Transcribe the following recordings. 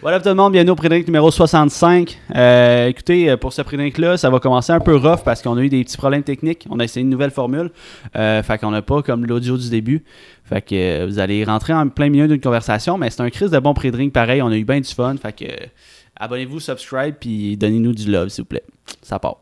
Voilà tout le monde, bienvenue au pré numéro 65. Euh, écoutez, euh, pour ce pré là ça va commencer un peu rough parce qu'on a eu des petits problèmes techniques. On a essayé une nouvelle formule. Euh, fait qu'on n'a pas comme l'audio du début. Fait que euh, vous allez rentrer en plein milieu d'une conversation, mais c'est un crise de bon pré pareil. On a eu bien du fun. Fait que abonnez-vous, subscribe, puis donnez-nous du love, s'il vous plaît. Ça part.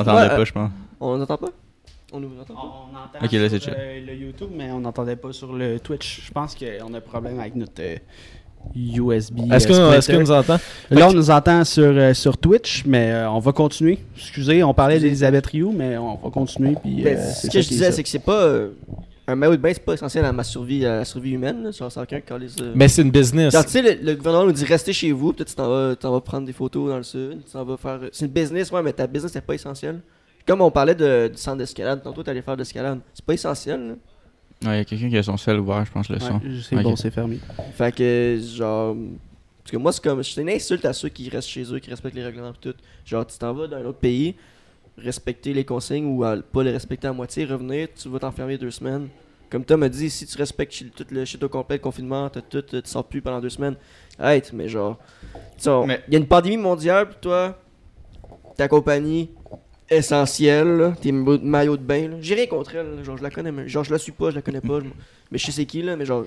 On n'entendait Ouais, pas, euh, je pense. On n'entend pas? On nous entend pas? On entend Ok, là, sur chill. euh, le YouTube, mais on n'entendait pas sur le Twitch. Je pense qu'on a un problème avec notre euh, USB. Est-ce euh, qu'on est-ce splitter. qu'on nous entend? Là, on nous entend sur, euh, sur Twitch, mais euh, on va continuer. Excusez, on parlait d'Elisabeth Rioux, mais on va continuer. Puis, Ben, Ce que je qui est disais, ça. c'est que c'est pas. euh, un maillot de bain, c'est pas essentiel à ma survie, à la survie humaine. Là. C'est quelqu'un qui a les. euh, Mais c'est une business. Genre, tu sais, le, le gouvernement nous dit restez chez vous, peut-être tu t'en vas, t'en vas prendre des photos dans le sud, tu t'en vas faire. C'est une business, ouais, mais ta business, c'est pas essentiel. Comme on parlait de, du centre d'escalade, tantôt t'allais faire d'escalade. C'est pas essentiel, là. Ouais, il y a quelqu'un qui a son sel ouvert, je pense, le son. Ouais, c'est Ok. bon, c'est fermé. Fait que, genre. Parce que moi, c'est comme. C'est une insulte à ceux qui restent chez eux, qui respectent les règlements pis tout. Genre, tu t'en vas dans un autre pays, respecter les consignes ou à- pas les respecter à moitié, revenir, tu vas t'enfermer deux semaines. Comme Tom m'a dit, si tu respectes tout le shit au complet, le confinement, t'as tout, tu sors plus pendant deux semaines. Hey, mais genre. Il Mais- y a une pandémie mondiale, pis toi, ta compagnie essentielle, là, tes ma- maillots de bain. J'ai rien contre elle, là. genre je la connais, mais genre je la suis pas, je la connais pas, mais je sais c'est qui là, mais genre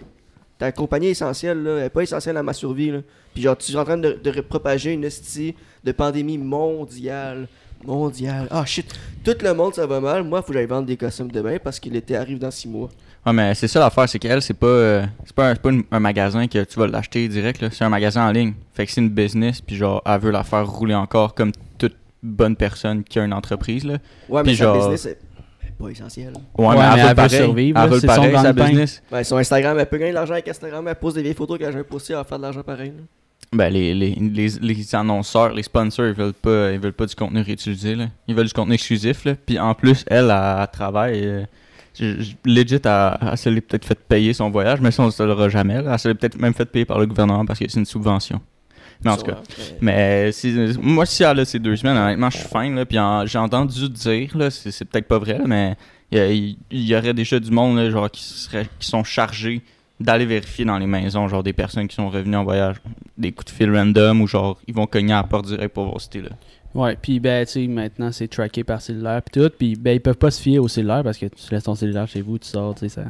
ta compagnie essentielle là, elle est pas essentielle à ma survie là. Puis genre tu es en train de, de propager une hostie de pandémie mondiale, mondiale. Ah shit, tout le monde ça va mal, moi faut que j'aille vendre des costumes de bain parce que l'été arrive dans six mois. Ouais, mais c'est ça l'affaire, c'est qu'elle, c'est pas, euh, c'est pas, un, c'est pas une- un magasin que tu vas l'acheter direct, là. C'est un magasin en ligne. Fait que c'est une business, puis genre, elle veut la faire rouler encore comme toute bonne personne qui a une entreprise, là. Ouais, mais Puis sa genre- business est elle est pas essentielle. Ouais, Ouais, mais mais elle elle veut pareil. survivre, Elle là, veut c'est son pareil, sa gagne-pain. business. Ouais, sur Instagram, elle peut gagner de l'argent avec Instagram, elle pose des vieilles photos qu'elle a postées, elle va faire de l'argent pareil. là. Ben, les, les, les, les annonceurs, les sponsors, ils veulent pas, ils veulent pas du contenu réutilisé, là. Ils veulent du contenu exclusif, là. Puis en plus, elle, elle, elle travaille. euh, legit, elle, elle se l'est peut-être fait payer son voyage, mais ça, on ne se l'aura jamais. là. Elle se l'est peut-être même fait payer par le gouvernement parce que c'est une subvention. Mais en tout cas. Mais si, moi, si elle a ces deux semaines, honnêtement, je suis fine. Là, puis j'ai entendu dire, là, c'est, c'est peut-être pas vrai, là, mais il y, aurait déjà du monde là, genre, qui, serait, qui sont chargés d'aller vérifier dans les maisons, genre des personnes qui sont revenues en voyage, des coups de fil random ou genre ils vont cogner à la porte direct pour voir si t'es là. Ouais, puis ben, tu sais, maintenant, c'est tracké par cellulaire, puis tout. Puis ben, ils peuvent pas se fier au cellulaire parce que tu laisses ton cellulaire chez vous, tu sors, tu sais, ça.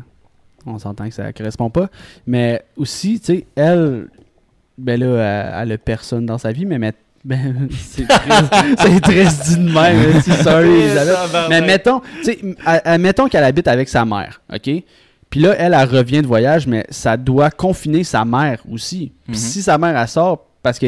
On s'entend que ça correspond pas. Mais aussi, tu sais, elle, ben là, elle, elle a personne dans sa vie, mais met- ben, c'est triste, dit de même, hein, si, sorry, Elisabeth. Mais mettons, mettons qu'elle habite avec sa mère, OK? Puis là, elle, elle revient de voyage, mais ça doit confiner sa mère aussi. Puis Mhm. si sa mère, elle sort parce que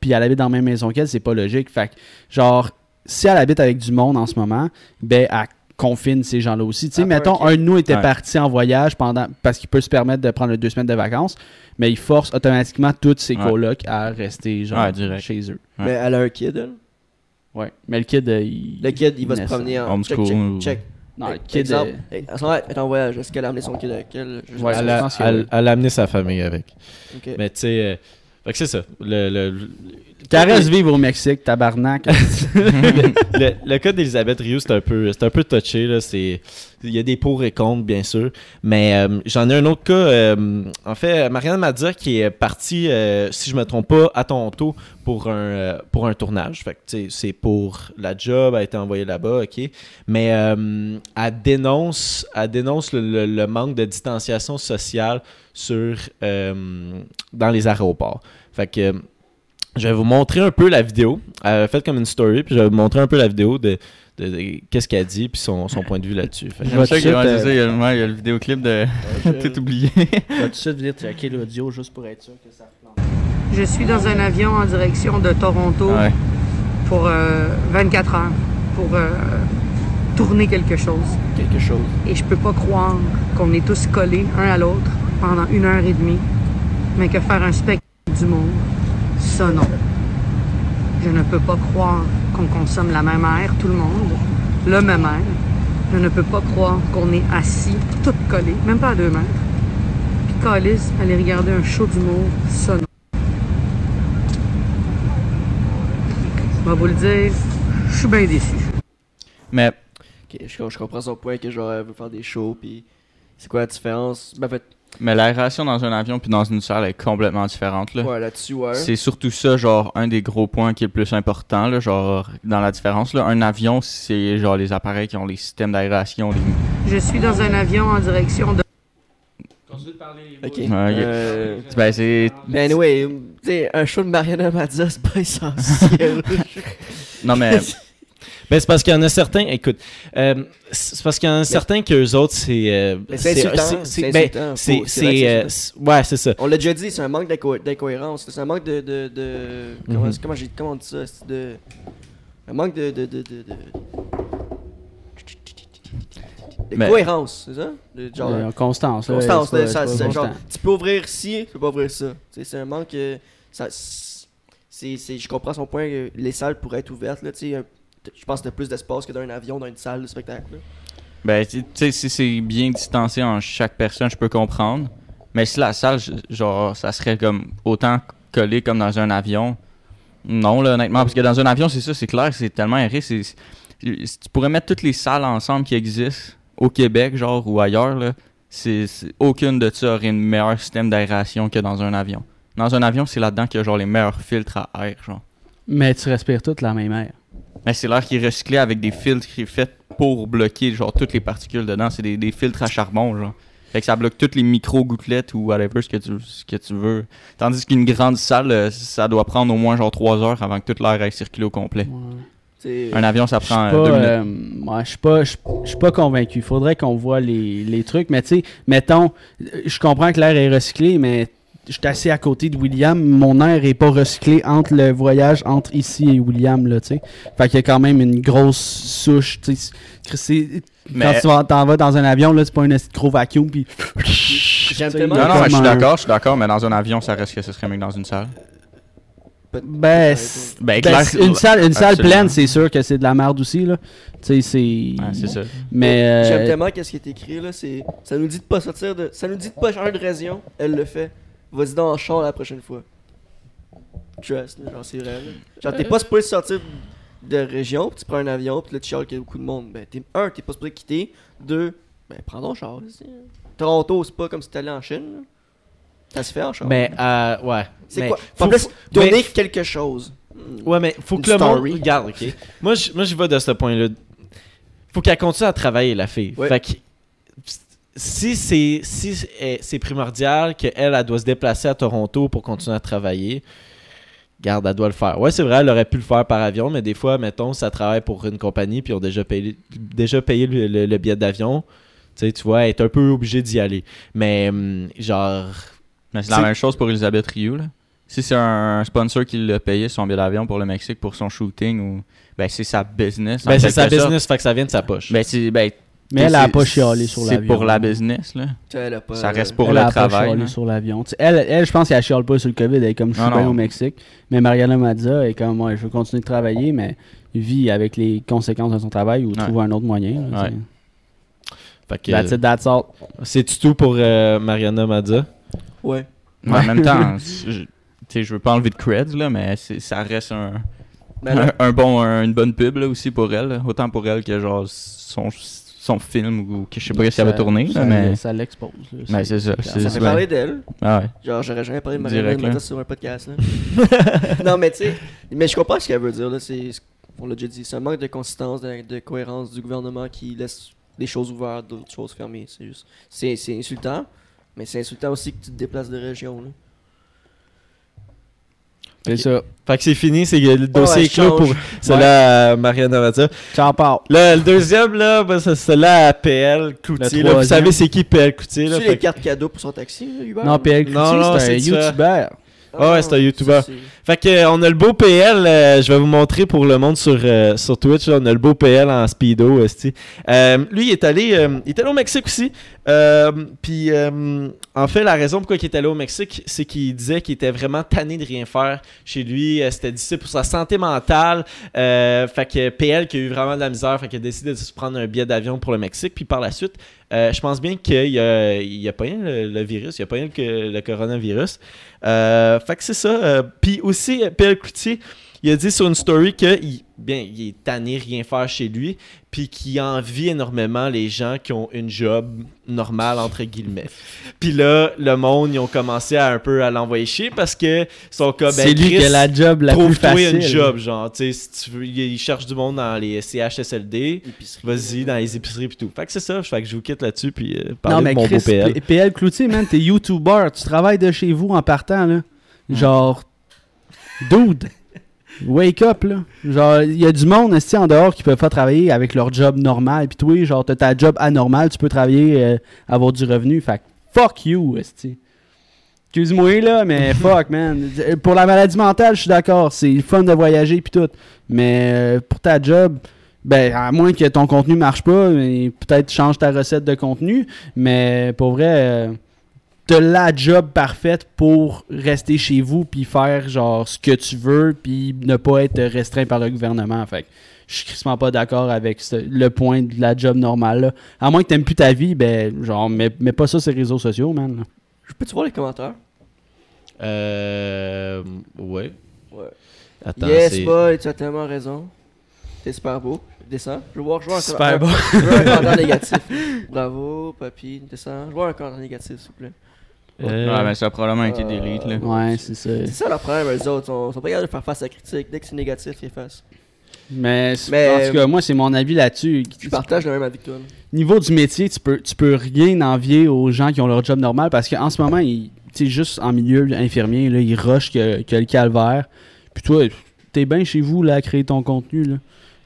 puis elle habite dans la même maison qu'elle, c'est pas logique. Fait que, genre, si elle habite avec du monde en ce moment, ben, elle confine ces gens-là aussi. Tu sais, Ah, mettons, un de nous était Ouais. parti en voyage pendant parce qu'il peut se permettre de prendre deux semaines de vacances, mais il force automatiquement tous ses Ouais. colocs à rester, genre, Ouais, chez eux. Ouais. Mais elle a un kid, elle? Ouais. Mais le kid, euh, il... Le kid, il va se promener en Homeschool check, check, check. Non, le kid... exemple, euh, hey, à ce moment-là, elle est en voyage. Est-ce qu'elle a amené son kid avec elle? Je elle, a, elle- oui. elle a amené sa famille avec. Ok. Mais tu sais, euh, fait que c'est ça. Le, le, le- Caresse vivre au Mexique, tabarnak. le, le cas d'Elisabeth Rioux, c'est un peu, c'est un peu touché. Là. C'est, il y a des pour et contre, bien sûr. Mais euh, j'en ai un autre cas. euh, en fait, Marianne Madia qui est partie, euh, si je me trompe pas, à Toronto pour un, pour un tournage. Fait que, c'est pour la job, elle a été envoyée là-bas, OK. Mais elle dénonce, elle dénonce le, le- le manque de distanciation sociale sur, dans les aéroports. Fait que je vais vous montrer un peu la vidéo. Elle a fait comme une story, puis je vais vous montrer un peu la vidéo de, de- de qu'est-ce qu'elle dit, puis son, son point de vue là-dessus. Ça, il y a, ouais, il y a le vidéoclip de tout oublié. Je vais tout de suite venir checker l'audio juste pour être sûr que ça replante? Je suis dans un avion en direction de Toronto ouais. pour euh, 24 heures pour euh, tourner quelque chose. Quelque chose. Et je peux pas croire qu'on est tous collés un à l'autre pendant une heure et demie, mais que faire un spectacle du monde, ça non. Je ne peux pas croire qu'on consomme la même air, tout le monde, le même air. Je ne peux pas croire qu'on est assis, tout collés, même pas à deux mètres, calice, aller regarder un show d'humour, ça non. Je vais vous le dire, je suis bien déçu. Mais Ok, je, je comprends son point que genre elle veut faire des shows puis c'est quoi la différence? Ben en fait, Mais l'aération dans un avion puis dans une salle est complètement différente. Là. ouais là-dessus ouais. C'est surtout ça, genre, un des gros points qui est le plus important, là, genre, dans la différence. Là. Un avion, c'est genre les appareils qui ont les systèmes d'aération. Les... Je suis dans un avion en direction de... Ok. Ouais, ok. Euh, Ben, c'est. Ben anyway, tu sais, un show de Mariana Mazza, c'est pas essentiel. Non, mais. Ben, c'est parce qu'il y en a certains, écoute, euh, c'est parce qu'il y en a certains qu'eux autres, c'est. euh, c'est c'est ben, que euh, ouais, c'est ça. on l'a déjà dit, c'est un manque d'inco- d'incohérence. C'est un manque de. de, de comment, Mhm. comment, j'ai- comment on dit ça de, Un manque de. de, de, de, de... de Mais- cohérence, c'est ça? De, genre, constance. Constance, ça, genre, tu peux ouvrir ci, tu peux pas ouvrir ça. C'est un manque. euh, ça, c'est, c'est, je comprends son point. que les salles pourraient être ouvertes. Là, tu sais, un- je pense que t'as plus d'espace que dans un avion, dans une salle de spectacle. là. Ben, tu sais, si c'est bien distancé en chaque personne, je peux comprendre. Mais si la salle, genre, ça serait comme autant collé comme dans un avion. Non, là, honnêtement. Parce que dans un avion, c'est ça, c'est clair, c'est tellement aéré. c'est- Tu pourrais mettre toutes les salles ensemble qui existent au Québec, genre, ou ailleurs, là. C'est- aucune de ça aurait un meilleur système d'aération que dans un avion. Dans un avion, c'est là-dedans qu'il y a genre les meilleurs filtres à air, genre. Mais tu respires toute la même air. Mais c'est l'air qui est recyclé avec des filtres qui est fait pour bloquer genre toutes les particules dedans. C'est des, des filtres à charbon, genre. Fait que ça bloque toutes les micro-gouttelettes ou whatever ce que tu, ce que tu veux. Tandis qu'une grande salle, euh, ça doit prendre au moins genre 3 heures avant que toute l'air aille circuler au complet. Un avion, ça prend pas, 2 minutes. euh, ouais, je suis pas, je je suis pas convaincu. Faudrait qu'on voit les, les trucs. Mais tu sais, mettons, euh, je comprends que l'air est recyclé, mais je suis assis à côté de William. Mon air est pas recyclé entre le voyage entre ici et William, là, tu sais. Fait qu'il y a quand même une grosse souche, tu sais. c'est- Quand tu vas- t'en vas dans un avion, là, c'est pas un gros vacuum, puis... J'aime tellement- Non, non, mais je suis d'accord, je suis d'accord, mais dans un avion, ça reste que ce serait mieux que dans une salle. Ben, Ben, ben, clair- une salle, une salle Absolument. pleine, c'est sûr que c'est de la merde aussi, là. Tu sais, c'est... Ouais, c'est ça. Mais... euh, J'aime tellement qu'est-ce qui est écrit là, c'est ça nous dit de pas sortir de ça nous dit de pas changer de région, elle le fait. Vas-y dans le char la prochaine fois. Trust, là, genre c'est vrai. là. Genre t'es pas supposé sortir de région, puis tu prends un avion, puis là tu chiales qu'il y a beaucoup de monde. Ben t'es un, t'es pas supposé quitter, deux, ben prends ton char. ici. Toronto, c'est pas comme si t'allais en Chine. là. Ça se fait en char. Mais, euh, ouais. c'est mais quoi? faut- En plus, faut- donner mais- quelque chose. Ouais, mais faut Une que le monde story. regarde, ok? Moi, je, moi, je vais de ce point-là. Faut qu'elle continue à travailler, la fille. Ouais. Fait que si c'est si c'est- c'est primordial qu'elle, elle doit se déplacer à Toronto pour continuer à travailler, garde, elle doit le faire. Ouais, c'est vrai, elle aurait pu le faire par avion, mais des fois, mettons, ça travaille pour une compagnie puis ils ont déjà payé, déjà payé le, le- le billet d'avion. Tu sais, tu vois, elle est un peu obligée d'y aller. Mais, hum, genre, Mais c'est la même chose pour Elisabeth Rioux, là. Si c'est un sponsor qui l'a payé son billet d'avion pour le Mexique pour son shooting, ou ben c'est sa business. en ben, c'est sa sorte. business, fait que ça vient de sa poche. Ben, c'est, ben, Mais elle a c'est- pas chialé sur C'est l'avion. pour la business, là? Elle a pas- Ça reste pour elle le a pas chialé hein. sur l'avion. Elle, elle, je pense qu'elle chiale pas sur le COVID. Elle est comme je suis au Mexique. Mais Mariana Mazza est comme moi, je veux continuer de travailler, mais vit avec les conséquences de son travail ou Ouais. trouve un autre moyen. là, Ouais. tu sais. Fait que, That's it, that's all. c'est tout pour euh, Mariana Madza? Ouais. En même temps, je, tu sais, je veux pas enlever de creds, là, mais c'est- ça reste un, là, un, un bon, un- une bonne pub, là, aussi pour elle. là. Autant pour elle que, genre, son, son film, ou que je sais pas si elle va Ça- tourner, ça- mais... Ça l'expose. Mais c'est ça, clair. c'est- ça c'est- fait parler d'elle. Ah ouais. Genre, j'aurais jamais parlé de. Mazza sur un podcast. Là. non, mais tu sais, mais je comprends ce qu'elle veut dire. Là. C'est, on l'a déjà dit, c'est un manque de consistance, de, de cohérence du gouvernement qui laisse des choses ouvertes, d'autres choses fermées. C'est juste, c'est, c'est insultant, mais c'est insultant aussi que tu te déplaces de région. Là. C'est ça. Fait que c'est fini, c'est le dossier est clos pour celle-là à Mariana Mazza. Ciao, Paul. Là, le deuxième, là, ben, c'est celle-là à PL Cloutier. Le là. Vous savez c'est qui PL? Tu Fait les que- cartes cadeaux pour son taxi, là, Uber Non, PL Non, non, c'est un c'est. YouTuber. Ah ouais, c'est un ça, YouTuber. c'est- Fait que, euh, on a le beau PL, euh, je vais vous montrer pour le monde sur, euh, sur Twitch, là, on a le beau PL en speedo, esti. Euh, lui, il est allé, euh, il est allé au Mexique aussi. Euh, puis, euh, en fait, la raison pourquoi il était allé au Mexique, c'est qu'il disait qu'il était vraiment tanné de rien faire chez lui. Euh, C'était difficile pour sa santé mentale. Fait que PL qui a eu vraiment de la misère, fait qu'il a décidé de se prendre un billet d'avion pour le Mexique. Puis par la suite, je pense bien qu'il a, a pas rien le, virus, il a pas rien le, le coronavirus. Fait que c'est ça. Puis aussi, PL Cloutier, il a dit sur une story que il, bien, il est tanné rien faire chez lui, puis qu'il envie énormément les gens qui ont une job normale entre guillemets. Puis là, le monde, ils ont commencé à un peu à l'envoyer chier parce que son cas, ben, c'est lui Chris, qui a la job la plus trouve-toi facile. une job, genre, tu sais, si tu veux, il cherche du monde dans les CHSLD, vas-y dans les épiceries pis tout. Fait que c'est ça, fait que je vous quitte là-dessus puis euh, Non, parler mais de mon Chris, beau PL. P- PL Cloutier, man, t'es YouTuber. Tu travailles de chez vous en partant, là. Genre, dude, wake up, là. Genre, il y a du monde, esti, en dehors qui peuvent pas travailler avec leur job normal? Puis toi, genre, t'as ta job anormal, tu peux travailler, euh, avoir du revenu. Fait que fuck you, esti. Excuse-moi, là, mais fuck, man. Pour la maladie mentale, je suis d'accord. C'est fun de voyager, puis tout. Mais euh, pour ta job, ben, à moins que ton contenu marche pas, peut-être change ta recette de contenu. Mais pour vrai, euh, t'as la job parfaite pour rester chez vous puis faire genre ce que tu veux puis ne pas être restreint par le gouvernement. Fait que je suis crissement pas d'accord avec ce- le point de la job normale. là. À moins que t'aimes plus ta vie, ben genre mets, mets pas ça sur les réseaux sociaux, man. là. Je peux-tu voir les commentaires? Euh. Ouais. Ouais. Attends, yes, boy, tu as tellement raison. T'es super beau. Descends. Je veux voir, je veux un Super un- beau. Je veux un commentaire négatif. Bravo, papy. Descends. Je veux un commentaire négatif, s'il vous plaît. Euh, Ouais, mais ça a probablement été Euh, delete, là. Ouais, c'est ça. C'est ça le problème, eux autres. Ils sont, sont pas capables de faire face à la critique. Dès que c'est négatif, ils effacent. Mais, Mais- en tout cas, moi, c'est mon avis là-dessus. Je partage le même avis que toi. là. Niveau du métier, tu peux, tu peux rien envier aux gens qui ont leur job normal parce qu'en ce moment, ils, tu sais, juste en milieu infirmier, là, ils rushent que, que le calvaire. Puis toi, t'es bien chez vous là, à créer ton contenu. Là.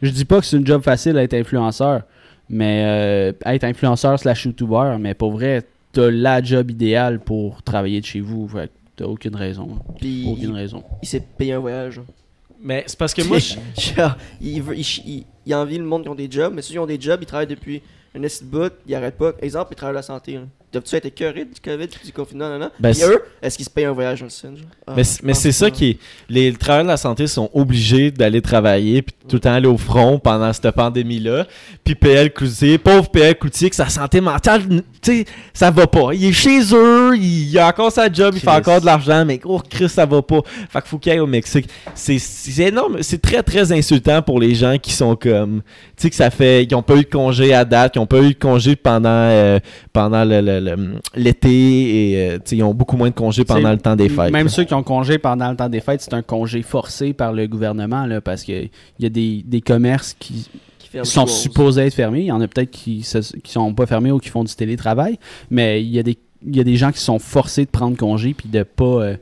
Je dis pas que c'est une job facile à être influenceur, mais euh, être influenceur slash youtuber, mais pour vrai, t'as la job idéale pour travailler de chez vous. Fait que t'as aucune raison. Puis Aucune il, raison. il s'est payé un voyage. Mais c'est parce que moi, je- il, veut, il, il, il envie le monde qui ont des jobs, mais ceux qui ont des jobs, ils travaillent depuis un de bout, ils arrêtent pas. Exemple, ils travaillent à la santé. Doivent-tu être écœurés du COVID du confinement, non, non? Ben, c'est- eux, est-ce qu'ils se payent un voyage genre? Ah, mais, mais c'est ça qui est. Les travailleurs de la santé sont obligés d'aller travailler puis tout le temps aller au front pendant cette pandémie-là. Puis PL Cloutier, pauvre PL Cloutier, que sa santé mentale, tu sais, ça va pas. Il est chez eux, il, a encore sa job, il fait encore de l'argent, mais gros Chris, ça va pas. Fait qu'il faut qu'il aille au Mexique. C'est énorme, c'est très très insultant pour les gens qui sont comme. Tu sais, que ça fait. Qui ont pas eu de congé à date, qui ont pas eu de congé pendant, euh, pendant le- l'été et euh, ils ont beaucoup moins de congés pendant le temps des fêtes. Même là. ceux qui ont congé pendant le temps des fêtes, c'est un congé forcé par le gouvernement là, parce qu'il y a des, des commerces qui, sont supposés être fermés. Il y en a peut-être qui qui sont pas fermés ou qui font du télétravail, mais il y a des il y a des gens qui sont forcés de prendre congé puis de pas euh,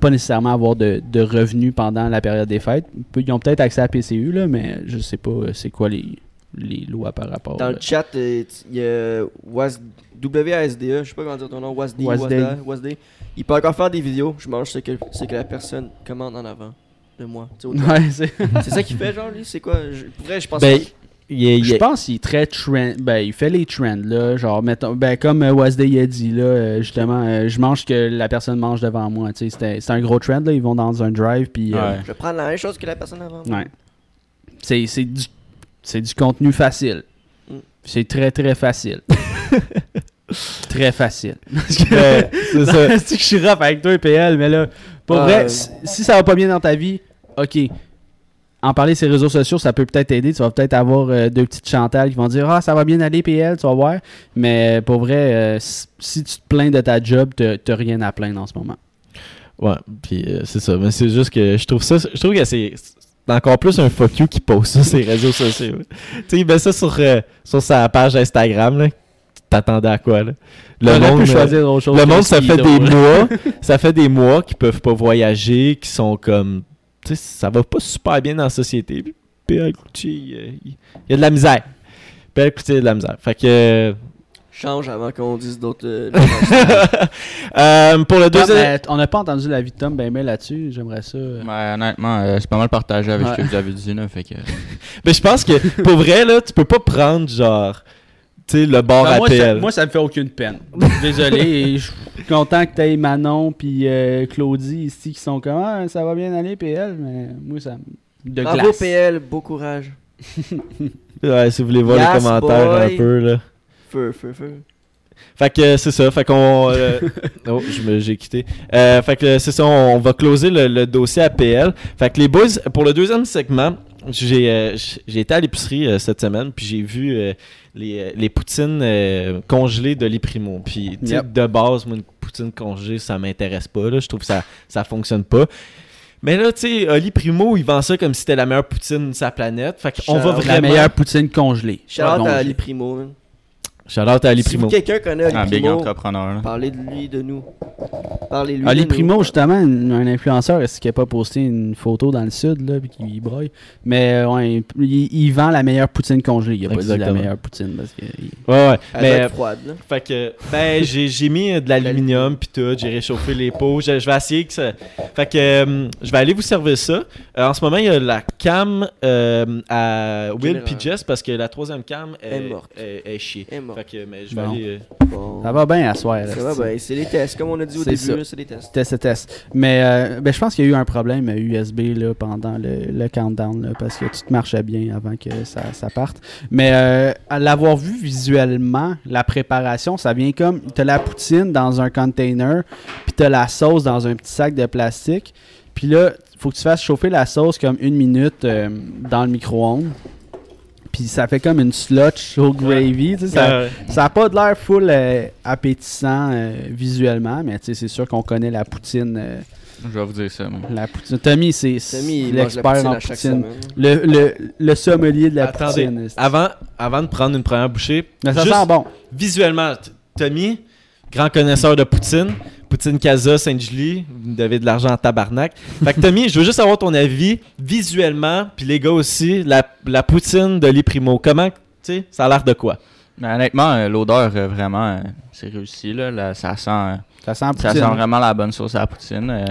pas nécessairement avoir de, de revenus pendant la période des fêtes. Ils ont peut-être accès à la PCU là, mais je sais pas euh, c'est quoi les, les lois par rapport. Dans le chat, euh, il y a Was- WASDE, je sais pas comment dire ton nom, WASD, Wasd. WASD, WASD. Il peut encore faire des vidéos, je mange ce que, ce que la personne commande en avant de moi. Ouais, c'est- ça qu'il fait, genre, lui, c'est quoi? Je, Pour vrai, je pense Ben, pas- il est- il Je est- pense qu'il est très trend. Ben, il fait les trends, là. Genre, mettons, ben, comme euh, Wasday a dit, là, euh, justement, euh, je mange ce que la personne mange devant moi. Tu sais, c'était- c'est un gros trend, là. Ils vont dans un drive, puis. euh, Ouais. Je vais prendre la même chose que la personne avant. moi. ouais. C'est c'est du, c'est du contenu facile. Mm. C'est très, très facile. très facile. Ben, c'est ça. Que je suis rough avec toi, PL, mais là, pour vrai, euh, si, si ça va pas bien dans ta vie, ok. En parler sur les réseaux sociaux, ça peut peut-être t'aider. Tu vas peut-être avoir euh, deux petites Chantal qui vont dire Ah, ça va bien aller, PL, tu vas voir. Mais pour vrai, euh, si, tu te plains de ta job, t'as rien à plaindre en ce moment. Ouais, puis euh, c'est ça. Mais c'est juste que je trouve ça. Je trouve que c'est encore plus un fuck you qui poste ça sur les réseaux sociaux. tu sais, il met ça sur, euh, sur sa page Instagram, là. T'attendais à quoi, là? Le On monde, euh, choisir autre chose le monde, ça fait des drôle. mois. ça fait des mois qu'ils peuvent pas voyager, qui sont comme. Tu sais, ça va pas super bien dans la société. Puis, Cloutier, euh, il y a de la misère. PL Cloutier, il y a de la misère. Fait que. Change avant qu'on dise d'autres. euh, euh, pour le deuxième. on n'a pas entendu la vie de Tom ben ben là-dessus. J'aimerais ça. euh. Ouais, honnêtement, euh, c'est pas mal partagé avec ce que vous avez dit, là. Fait que. Mais je pense que pour vrai, là, tu peux pas prendre genre tu sais, le bar Ben, moi, APL. ça, moi, ça me fait aucune peine. Désolé. et Je suis content que t'aies Manon puis euh, Claudie ici qui sont comme ah, ça va bien aller PL, mais moi ça me- de Bravo glace. PL, beau courage. Ouais, si vous voulez voir Yes, les commentaires boy. un peu, là. Feu, feu, feu. Fait que c'est ça, fait qu'on... euh, oh, je me- j'ai quitté. Euh, fait que c'est ça, on, on va closer le, le dossier APL. Fait que les boys, pour le deuxième segment, j'ai euh, été à l'épicerie euh, cette semaine, puis j'ai vu euh, les, les poutines euh, congelées de l'Iprimo. Puis tu sais, Yep. de base, moi, une poutine congelée, ça m'intéresse pas. Là. Je trouve que ça, ça fonctionne pas. Mais là, tu sais, Oli Primo, il vend ça comme si c'était la meilleure poutine de sa planète. Fait qu'on va vraiment... La meilleure poutine congelée. Shout-out à. Ali Primo. Man. Shout-out à Ali Si Primo. vous- quelqu'un connaît Ali Un big Primo, entrepreneur. là. parlez de lui, de nous. Parlez-lui. Ali de nous. Primo, justement, un un influenceur, est-ce qu'il n'a pas posté une photo dans le sud, là, puis qu'il broye? Mais euh, ouais, il, il vend la meilleure poutine congelée. Il a pas dit la meilleure poutine parce que. il- Ouais, ouais. Elle Mais doit être froide, là. Fait que, ben, j'ai, j'ai mis euh, de l'aluminium pis tout, j'ai réchauffé les pots. Je, je vais essayer que ça. Fait que, euh, je vais aller vous servir ça. Euh, en ce moment, il y a la cam euh, à Will pis Jess parce que la troisième cam est, Est morte. est-. Elle est morte. Fait que, mais je vais Bon. aller. euh, Bon. Ça va bien à soir. là, Ça va, c'est- ben, c'est des tests. Comme on a dit au C'est début, c'est des tests. Ce test. Mais euh, ben, je pense qu'il y a eu un problème USB là, pendant le, le countdown là, parce que tout marchait bien avant que ça, ça parte. Mais euh, à l'avoir vu visuellement, la préparation, ça vient comme t'as la poutine dans un container, puis t'as la sauce dans un petit sac de plastique. Puis là, faut que tu fasses chauffer la sauce comme une minute euh, dans le micro-ondes. Puis ça fait comme une slotch au gravy. tu sais, ça, euh, ça n'a pas de l'air full euh, appétissant euh, visuellement, mais tu sais, c'est sûr qu'on connaît la poutine. euh, Je vais vous dire ça. moi. la poutine. Tommy, c'est l'expert poutine en poutine. Le, le, le sommelier de la Attendez, poutine. avant, avant de prendre une première bouchée, Mais ça juste sent bon. visuellement, Tommy, grand connaisseur de poutine, Poutine Casa, Saint-Julie, vous me devez de l'argent en tabarnak. Fait que Tommy, je veux juste avoir ton avis visuellement, puis les gars aussi, la, la poutine de l'Iprimo, comment, tu sais, ça a l'air de quoi? Mais honnêtement, euh, l'odeur, euh, vraiment, euh, c'est réussi. Là, Là, ça sent, Ça sent ça sent vraiment la bonne sauce à la poutine.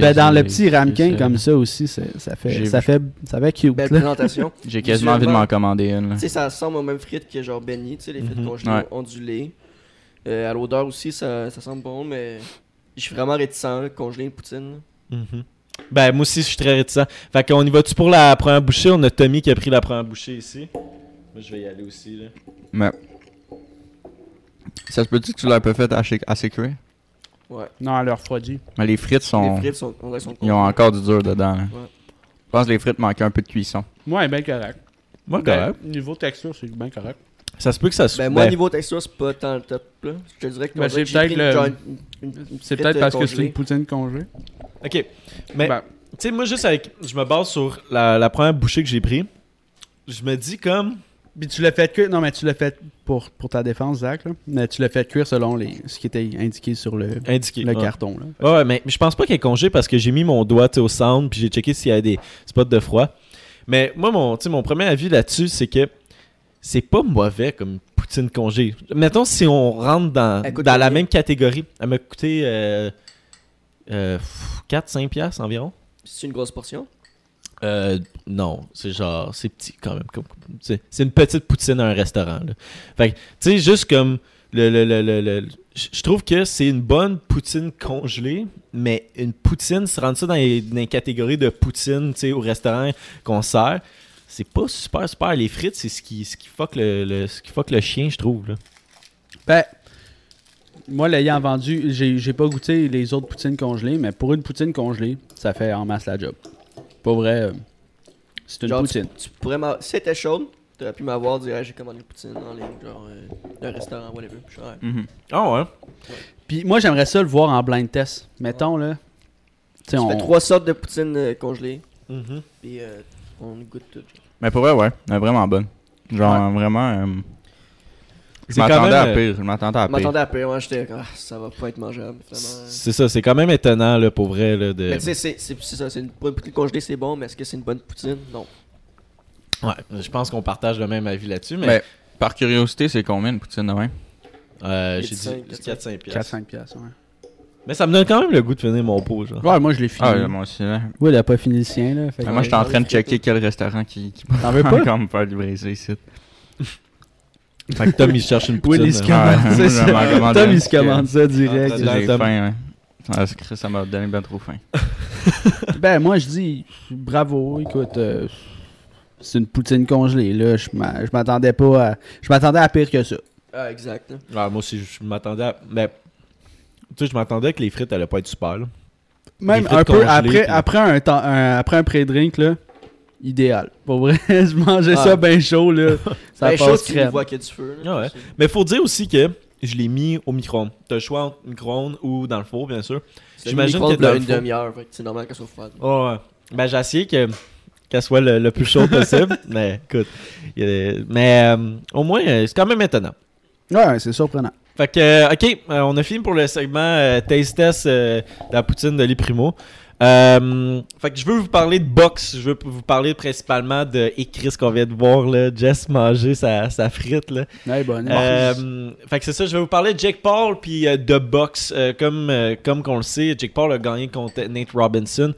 Ben, dans le petit ramequin comme ça aussi, ça fait, ça fait, ça fait cute. Belle là. présentation. J'ai quasiment envie de m'en commander une. Tu sais, ça ressemble aux mêmes frites que genre beignet, tu sais, les frites congelées Ouais. ondulées. Euh, à l'odeur aussi, ça, ça sent bon, mais je suis vraiment réticent, là, congeler une poutine. Mhm. Ben, moi aussi, je suis très réticent. Fait qu'on y va-tu pour la première bouchée? On a Tommy qui a pris la première bouchée ici. Moi, je vais y aller aussi, là. Mais. Ça se peut-tu que tu l'as un peu fait assez, assez? Ouais. Non, elle leur refroidit. Mais les frites sont. Les frites sont, Ils ont encore du dur dedans. là. Ouais. Je pense que les frites manquent un peu de cuisson. Moi, elle est bien correct. Moi, Ben, correct. niveau texture, c'est bien correct. Ça se peut que ça se... Ben, moi, ben, niveau texture, c'est pas tant le top, là. Je te dirais que Ben, c'est peut-être le- C'est peut-être euh, parce que c'est une poutine congelée. OK. Mais, Ben, tu sais, moi, juste avec... Je me base sur la, la première bouchée que j'ai pris. Je me dis comme... Puis tu l'as fait cuire. Non, mais tu l'as fait pour, pour ta défense, Zach. Là. Mais tu l'as fait cuire selon les, ce qui était indiqué sur le, Indiqué. le ouais. carton. Là. Ouais, ouais, mais je pense pas qu'il est congé parce que j'ai mis mon doigt au sound puis j'ai checké s'il y a des spots de froid. Mais moi, mon, tu sais, mon premier avis là-dessus, c'est que c'est pas mauvais comme poutine congé. Mettons, si on rentre dans, la même catégorie, elle m'a coûté euh, euh, 4-5 piastres environ. C'est une grosse portion? Euh, non, c'est genre, c'est petit quand même. C'est une petite poutine à un restaurant. Là. Fait que, tu sais, juste comme le. le, le, le- le- je je trouve que c'est une bonne poutine congelée, mais une poutine, se rendre ça dans les, dans les catégories de poutine, tu sais, au restaurant qu'on sert, c'est pas super, super. Les frites, c'est ce qui, ce qui fuck le, le- ce qui fuck le chien, je trouve. Là. Ben, moi, l'ayant vendu, j'ai j'ai pas goûté les autres poutines congelées, mais pour une poutine congelée, ça fait en masse la job. Pas vrai, euh, c'est une Genre, poutine. Tu pourrais m'a- Si c'était chaude, t'aurais pu m'avoir dit, Ah, j'ai commandé une poutine en ligne, genre, euh, restaurant, whatever. Puis je suis, Ouais. Ah ouais? Puis moi, j'aimerais ça le voir en blind test. Mettons, là. Tu Tu on. fais trois sortes de poutine euh, congelées, Mhm. puis euh, on goûte tout. genre. Mais pour vrai, ouais. Elle est vraiment bonne. Genre, vraiment. euh, je m'attendais même, à pire. Je m'attendais à Je pire. m'attendais à pire, moi j'étais ah, ça va pas être mangeable, finalement. C'est ça, c'est quand même étonnant, là, pour vrai. Là, de... Mais tu sais, c'est- c'est c'est ça, c'est une, pour une poutine congelée, c'est bon, mais est-ce que c'est une bonne poutine? Non. Ouais, je pense qu'on partage le même avis là-dessus, mais. Mais par curiosité, c'est combien une poutine de même? Euh, j'ai 4-5, dit 4-5 piastres. 4-5 piastres, ouais. Mais ça me donne quand même le goût de finir mon pot, genre. Ouais, moi, je l'ai fini. Ah, ouais, moi aussi, là. Oui, il a pas fini le sien, là. Fait que- moi, j'étais en train de checker quel restaurant qui, qui T'en veux peut pas? encore me faire livrer ça ici. Fait que Tom, il cherche une poutine. Will, il se commande, Ouais, c'est je vais m'en ça. commander Tom, il se commande ça direct. J'ai faim, ouais. Ah, c'est que ça m'a donné bien trop faim. Ben, moi, je dis bravo. Écoute, euh, c'est une poutine congelée. Là, je m'a- je m'attendais pas à. Je m'attendais à pire que ça. Ah, exact. Ouais, moi aussi, je m'attendais à. Mais. Tu sais, je m'attendais que les frites allaient pas être super, là. Même un peu après, puis- après un temps, un- après un pré-drink, là, idéal. Pour vrai, je mangeais Ah. ça bien chaud, là. Ça Ben, passe tu vois qu'il y a du feu. là. Ah ouais. Mais faut dire aussi que je l'ai mis au micro-ondes. T'as le choix entre micro-ondes ou dans le four, bien sûr. J'imagine que dans une demi-heure, c'est normal qu'elle soit froide. Oh, ouais. Ben, j'ai essayé que qu'elle soit le, le plus chaud possible. mais écoute. Mais euh, au moins, euh, c'est quand même étonnant. Ouais, c'est surprenant. Fait que, euh, ok, euh, on a fini pour le segment euh, Taste Test de la poutine de Primo. Euh, fait que je veux vous parler de boxe. Je veux vous parler principalement de et Chris qu'on vient de voir là, Jess manger sa, sa frite là. Ouais, bonne. Fait que c'est ça, je vais vous parler de Jake Paul puis de boxe. Comme comme qu'on le sait, Jake Paul a gagné contre Nate Robinson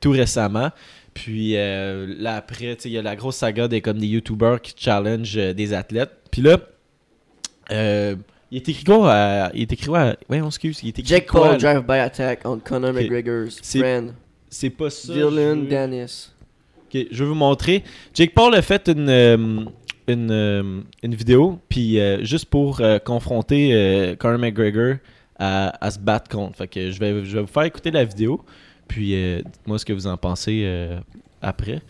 tout récemment. Puis là après, il y a la grosse saga des comme des YouTubers qui challenge des athlètes. Puis là, euh, il est écrit quoi à- Il est écrit quoi à- Ouais, on excuse. Il est écrit Jake quoi Paul à- drive-by attack on Conor Ok. McGregor's friend, C'est pas ça. Dylan je- Dennis. Ok, je vais vous montrer. Jake Paul a fait une, euh, une, euh, une vidéo, puis euh, juste pour euh, confronter euh, Conor McGregor à, à se battre contre. Fait que je vais, je vais vous faire écouter la vidéo, puis euh, dites-moi ce que vous en pensez euh, après.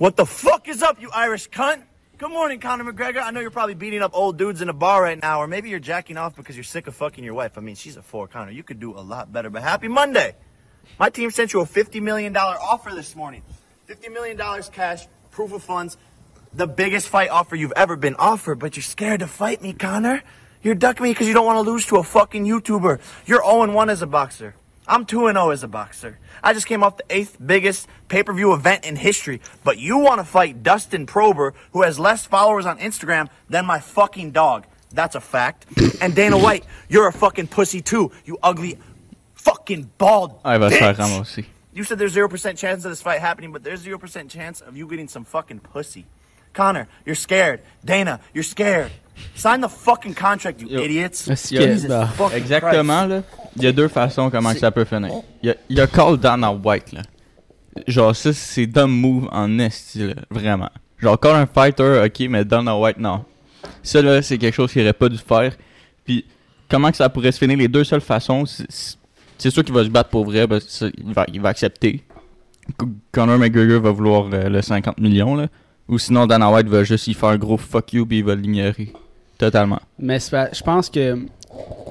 What the fuck is up, you Irish cunt? Good morning, Conor McGregor. I know you're probably beating up old dudes in a bar right now, or maybe you're jacking off because you're sick of fucking your wife. I mean, she's a four, Conor. You could do a lot better, but happy Monday. My team sent you a $50 million offer this morning. $50 million cash, proof of funds, the biggest fight offer you've ever been offered, but you're scared to fight me, Connor. You're ducking me because you don't want to lose to a fucking YouTuber. You're 0-1 as a boxer. I'm 2-0 as a boxer. I just came off the eighth biggest pay-per-view event in history, but you want to fight Dustin Prober, who has less followers on Instagram than my fucking dog. That's a fact. And Dana White, you're a fucking pussy too, you ugly fucking bald se faire bitch. You said there's zero percent chance of this fight happening, but there's zero percent chance of you getting some fucking pussy. Connor, you're scared. Dana, you're scared. Sign the fucking contract, you Yo. idiots. Jesus bah, fucking Exactement, Christ. là. Il y a deux façons comment que ça peut finir. Il y a, il y a Call Dana White, là. Genre, ça, c'est dumb move en esti, là. Vraiment. Genre, Call un fighter, ok, mais Dana White, non. Ça, là, c'est quelque chose qu'il aurait pas dû faire. Puis, comment que ça pourrait se finir? Les deux seules façons, c'est- sûr qu'il va se battre pour vrai, parce il, va, il va accepter. Conor McGregor va vouloir euh, le 50 millions, là. Ou sinon, Dana White va juste y faire un gros fuck you, puis il va l'ignorer. Totalement. Mais je pense que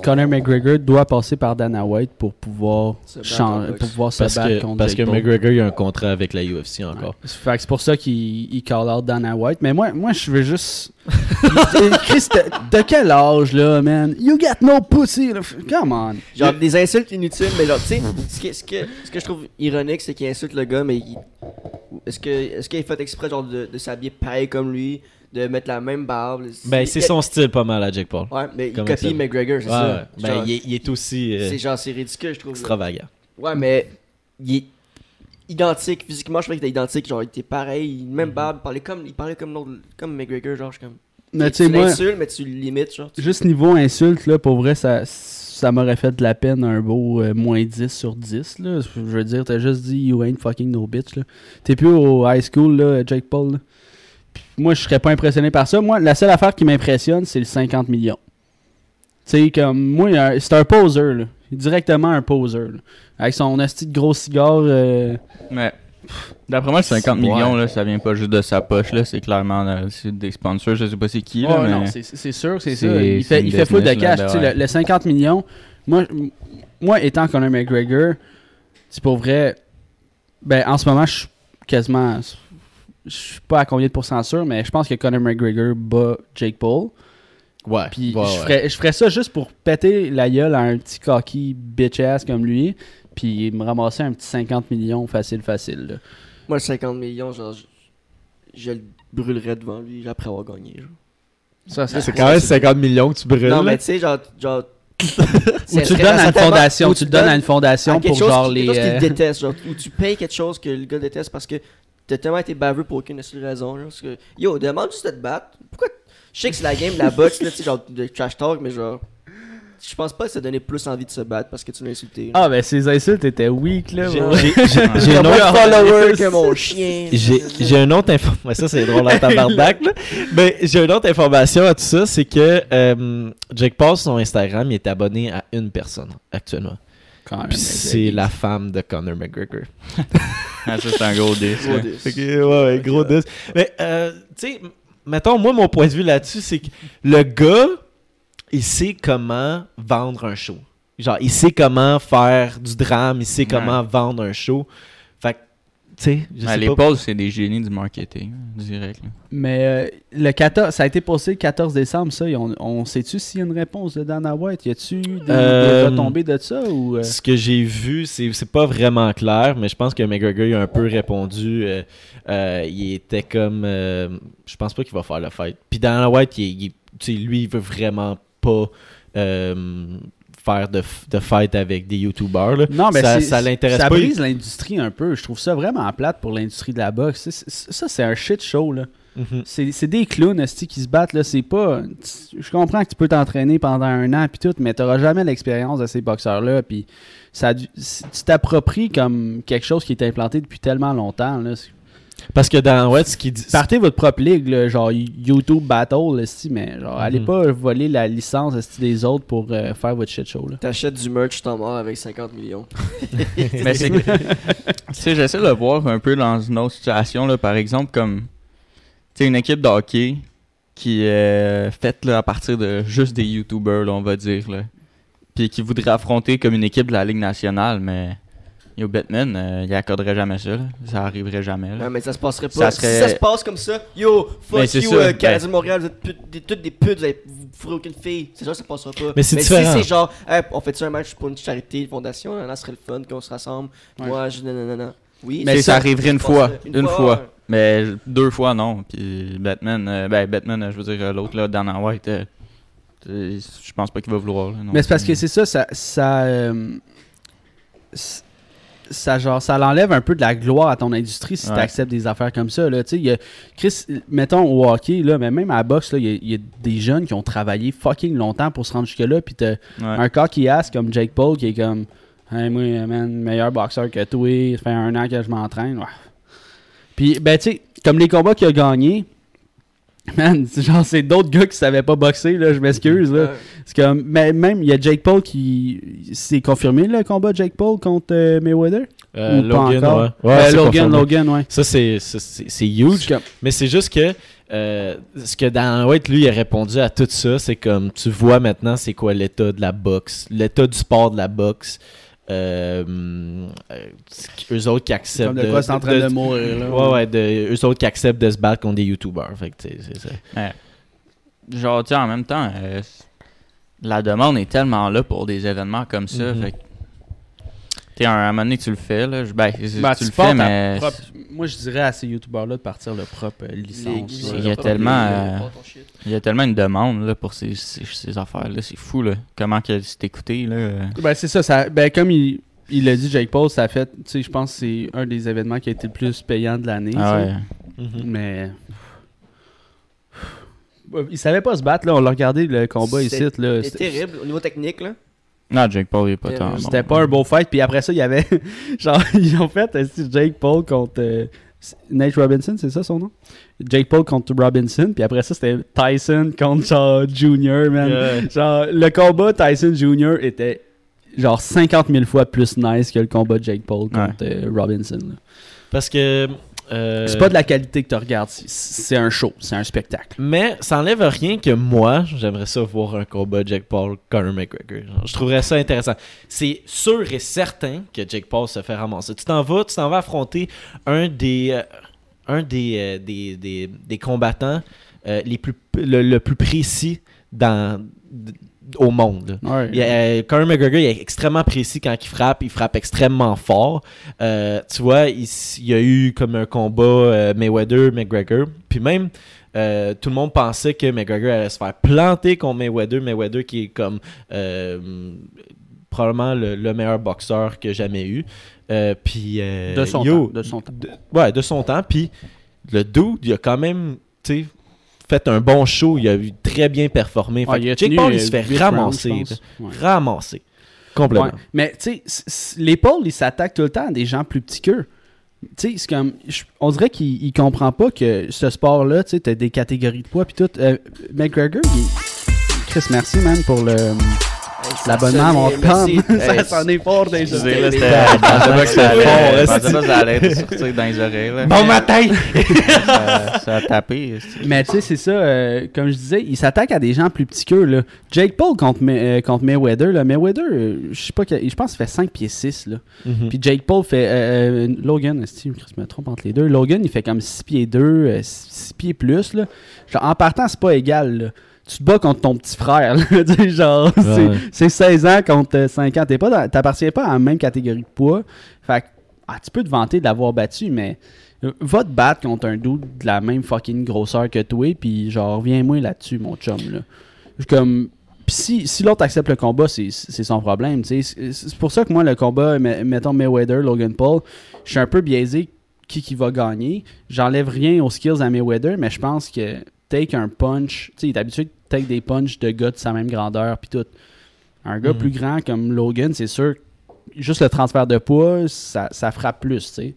Conor McGregor doit passer par Dana White pour pouvoir, Se battre chan- en boxe. pour pouvoir se Parce battre que, contre parce que Paul. McGregor il a un contrat avec la UFC encore. Ouais. Fait que c'est pour ça qu'il il call out Dana White. Mais moi, moi je veux juste. Chris, de, de quel âge, là, man? You got no pussy. là. Come on. Genre des insultes inutiles, mais genre, tu sais, ce que, ce, que, ce que je trouve ironique, c'est qu'il insulte le gars, mais il- est-ce que est-ce qu'il a fait exprès genre de, de s'habiller pareil comme lui, de mettre la même barbe Ben, c'est son style pas mal à Jake Paul. Ouais, mais il copie ça. McGregor, c'est Ouais, ça. ouais. Ben, Genre, il, est, il est aussi euh, C'est genre, c'est ridicule, je trouve. là. extravagant. Ouais, mais il est identique, physiquement, je trouvais qu'il était identique, genre, il était pareil, même Mhm. barbe, il parlait comme, il parlait comme, l'autre- comme McGregor, genre, je suis comme. Mais tu l'insultes, mais tu le limites, genre. tu- juste niveau insulte, là, pour vrai, ça, ça m'aurait fait de la peine un beau euh, moins 10 sur 10. Là. Je veux dire, t'as juste dit You ain't fucking no bitch. là. T'es plus au high school, là, Jake Paul. là. Moi, je serais pas impressionné par ça. Moi, la seule affaire qui m'impressionne, c'est le 50 millions. Tu sais, comme moi, c'est un poser. Là. Directement un poser. là. Avec son asti de gros cigare. euh, Mais d'après moi, le 50 Ouais. millions, là, ça vient pas juste de sa poche. là C'est clairement euh, c'est des sponsors. Je sais pas c'est qui. Là, Ouais, mais... non, c'est sûr, c'est c'est- ça. Il fait, il fait full de là, cash. ben Tu sais, ouais. le, le 50 millions, moi, moi étant Conor McGregor, c'est pour vrai. Ben, en ce moment, je suis quasiment. Je suis pas à combien de pourcents sûr, mais je pense que Conor McGregor bat Jake Paul. Ouais. Puis ouais, je, ouais. ferais, je ferais ça juste pour péter la gueule à un petit cocky bitch ass comme lui. Puis me ramasser un petit 50 millions facile, facile. là. Moi, le 50 millions, genre, je, je le brûlerais devant lui après avoir gagné, genre. Ça, ça, C'est quand même 50 millions que tu brûles. Non, mais tu sais, genre. genre Ou tu donnes à une fondation, ou tu le donnes à une fondation pour genre les. quelque chose qu'il euh, déteste, genre, ou tu payes quelque chose que le gars déteste parce que t'as tellement été baveux pour aucune seule raison. Là, parce que, yo, demande juste de te battre. Pourquoi Je sais que c'est la game de la boxe, là, tu sais, genre de trash talk, mais genre. Je pense pas que ça donnait plus envie de se battre parce que tu l'as insulté. Ah, ben ces insultes étaient weak, là. J'ai J'ai un autre follower que mon chien. J'ai j'ai une autre information. Ça, c'est drôle en tabarnak, là. Mais j'ai une autre information à tout ça. C'est que euh, Jake Paul, sur son Instagram, il est abonné à une personne actuellement. C'est la femme de Conor McGregor. Ah, ça, c'est un gros disque. Gros que, ouais, ouais, gros disque. Mais, euh, tu sais, mettons, moi, mon point de vue là-dessus, c'est que le gars, il sait comment vendre un show. Genre, il sait comment faire du drame, il sait comment vendre un show. Pas. Pauls, c'est des génies du marketing, direct. là. Mais euh, le 14, ça a été posté le 14 décembre, ça. on, on sait-tu s'il y a une réponse de Dana White? Y a-tu des, Euh, des retombées de ça? Ou, euh? Ce que j'ai vu, c'est c'est pas vraiment clair, mais je pense que McGregor il a un peu répondu. euh, euh, il était comme. euh, je pense pas qu'il va faire le fight. Puis Dana White, il, il- tu sais, lui, il veut vraiment pas euh, faire de, de fight avec des YouTubers. là. Non, mais ça, ça l'intéresse Ça pas. brise l'industrie un peu. Je trouve ça vraiment plate pour l'industrie de la boxe. Ça, c'est un shit show, là. Mhm. C'est c'est des clowns qui se battent, là. C'est pas. Je comprends que tu peux t'entraîner pendant un an, puis tout, mais t'auras jamais l'expérience de ces boxeurs-là, puis ça tu t'appropries comme quelque chose qui est implanté depuis tellement longtemps, là. Parce que Dana White, ce qu'il dit. Partez votre propre ligue, là, genre YouTube Battle, esti, mais genre, allez Mhm. pas voler la licence des autres pour euh, faire votre shit show, là. T'achètes du merch, t'en mort avec 50 millions. Mais c'est. tu sais, j'essaie de le voir un peu dans une autre situation, là, par exemple, comme. Tu sais, une équipe de hockey qui est faite là, à partir de juste des YouTubers, là, on va dire, là. Puis qui voudrait affronter comme une équipe de la Ligue nationale, mais. Yo, Batman, euh, il accorderait jamais ça, là. Ça arriverait jamais, là. Ouais, mais ça se passerait pas. Ça serait- Si ça se passe comme ça, yo, fuck c'est you, ça, euh, ben- Canadien de Montréal, vous êtes des- toutes des putes, vous, avez, vous ferez aucune fille. C'est sûr que ça passera pas. Mais c'est si différent. c'est genre, hey, on fait un match pour une charité, une fondation, là, ce serait le fun qu'on se rassemble. Ouais. Moi, je. Non, non, non, non. Oui, Mais ça arriverait une fois. Une, fois. Mais deux fois, non. Puis Batman, euh, ben Batman, euh, je veux dire, euh, l'autre, là, Dana White, je pense pas qu'il va vouloir. là, non. Mais c'est parce que c'est ça, ça. Ça, euh, ça, genre, ça l'enlève un peu de la gloire à ton industrie si Ouais. tu acceptes des affaires comme ça. Là. Tu sais, Chris, mettons au hockey, là, mais même à la boxe, là, il y, a- il y a des jeunes qui ont travaillé fucking longtemps pour se rendre jusque-là. Puis t'as Ouais. un cocky ass comme Jake Paul qui est comme Hey, moi, man, meilleur boxeur que toi, ça fait un an que je m'entraîne. Puis, ben, tu sais, comme les combats qu'il a gagnés, man, c'est genre, c'est d'autres gars qui savaient pas boxer, là, je m'excuse, là. C'est comme, mais même, il y a Jake Paul qui. C'est confirmé le combat de Jake Paul contre euh, Mayweather? Euh, Ou pas Logan, encore? ouais. Ouais, Euh, Logan, confirmé. Logan, ouais. Ça, c'est c'est- c'est- c'est huge. C'est comme- Mais c'est juste que euh, ce que Dan White, lui, a répondu à tout ça, c'est comme tu vois maintenant c'est quoi l'état de la boxe, l'état du sport de la boxe. Euh, euh, eux autres qui acceptent Comme de quoi c'est en train de, mourir, là. ouais ouais de, eux autres qui acceptent de se battre contre des youtubers fait que c'est ça Ouais. Genre, tu sais, en même temps, euh, la demande est tellement là pour des événements comme ça. Mhm. Fait tu à un moment donné tu le fais, là, je- ben, c'est- Ben, tu le fais, mais. propre- Moi, je dirais à ces youtubeurs-là de partir leur propre euh, licence. Il y a tellement, euh, Il y a tellement une demande là, pour ces, ces, ces affaires-là. C'est fou, là. Comment que c'est écouté, là. euh. Ben, c'est ça, ça. Ben, comme il. Il l'a dit, Jake Paul, ça a fait, tu sais, je pense que c'est un des événements qui a été le plus payant de l'année. Ah tu. Mhm. Mais. Il savait pas se battre, là. On l'a regardé le combat ici, C'était- terrible au niveau technique, là. Non, Jake Paul, il est pas Euh, tant. C'était pas un beau fight. Puis après ça, il y avait. genre, ils ont fait euh, Jake Paul contre. euh, Nate Robinson, c'est ça son nom? Jake Paul contre Robinson. Puis après ça, c'était Tyson contre genre Junior, man. Yeah. Genre, le combat Tyson Junior était genre 50 000 fois plus nice que le combat Jake Paul contre euh, Robinson. là. parce que euh, C'est pas de la qualité que tu regardes. c'est- un show, c'est un spectacle. Mais ça enlève rien que moi, j'aimerais ça voir un combat Jake Paul Conor McGregor. Genre, je trouverais ça intéressant. C'est sûr et certain que Jake Paul se fait ramasser. Tu t'en vas, tu t'en vas affronter un des euh, un des, euh, des, des, des combattants euh, les plus le, le plus précis dans au monde. Ouais. Il y euh, Conor McGregor il est extrêmement précis quand il frappe, il frappe extrêmement fort. Euh, tu vois, il, y a eu comme un combat euh, Mayweather-McGregor. Puis même, euh, tout le monde pensait que McGregor allait se faire planter contre Mayweather. Mayweather qui est comme probablement le, le meilleur boxeur que j'ai jamais eu. Puis, De son yo, temps, de son temps. de- ouais, de son temps. Puis le dude, il a quand même, tu sais, fait un bon show. Il a eu très bien performé. Ouais, Fait il Jake Paul, euh, se fait ramasser. rounds. Ouais. Ramasser. Complètement. Ouais. Mais tu sais, les Pauls, ils s'attaquent tout le temps à des gens plus petits qu'eux. Tu sais, c'est comme. On dirait qu'il il comprend pas que ce sport-là, tu sais, t'as des catégories de poids puis tout. Euh, McGregor, il Chris, merci, man, pour le. L'abonnement à mon pomme. ça s'en est fort disais, là, c'est- c'était. Je pensais pas que ça allait. fort, Je pensais pas que ça allait te sortir dans les oreilles. Bon matin! Ça, ça a tapé. Mais tu sais, c'est ça, euh, comme je disais, il s'attaque à des gens plus petits qu'eux. Là. Jake Paul contre, euh, contre Mayweather. Là. Mayweather, euh, je sais pas, quel- je pense qu'il fait 5 pieds 6. Là. Mhm. Puis Jake Paul fait. Logan, est-ce que je me trompe entre les deux? Logan, il fait comme 6 pieds 2, 6 pieds plus. Genre, en partant, c'est pas égal. Tu te bats contre ton petit frère. là. Tu genre, c'est- Ouais. c'est 16 ans contre euh, 5 ans. T'es pas dans- T'appartiens pas à la même catégorie de poids. Fait que, ah, tu peux te vanter de l'avoir battu, mais euh, va te battre contre un dude de la même fucking grosseur que toi, puis genre, reviens-moi là-dessus, mon chum. Là. Comme. Pis si, si l'autre accepte le combat, c'est son problème. tu. C'est pour ça que moi, le combat, me- mettons Mayweather, Logan Paul, je suis un peu biaisé qui qui va gagner. J'enlève rien aux skills à Mayweather, mais je pense que take un punch, tu sais, il est habitué de take des punches de gars de sa même grandeur, puis tout. Un gars Mhm. plus grand comme Logan, c'est sûr, juste le transfert de poids, ça, ça frappe plus, tu sais.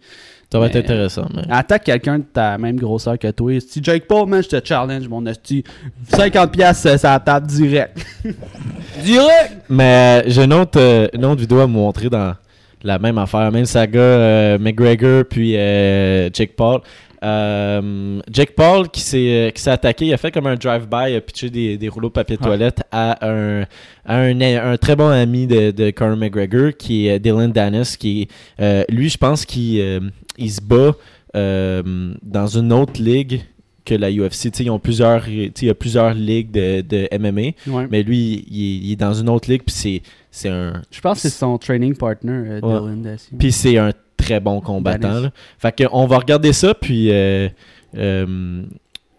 Ça va être intéressant. mais- Attaque quelqu'un de ta même grosseur que toi. Si Jake Paul, man, je te challenge, mon hostie. 50 pièces ça tape direct. direct! Mais euh, j'ai une autre, euh, une autre vidéo à vous montrer dans la même affaire, même saga euh, McGregor puis euh, Jake Paul. Euh, Jake Paul qui s'est euh, qui s'est attaqué, il a fait comme un drive-by, il a pitché des, des rouleaux de papier toilette à un, à un, un très bon ami de, de Conor McGregor qui est Dylan Dennis, qui euh, lui je pense qu'il euh, il se bat euh, dans une autre ligue que la UFC. Ils ont plusieurs, il y a plusieurs ligues de, de MMA. Ouais. Mais lui, il, est- il est dans une autre ligue, puis c'est, c'est un, Je pense que c'est son training partner, euh. Dylan puis c'est un très bon combattant. Là. Fait que on va regarder ça, puis euh, euh,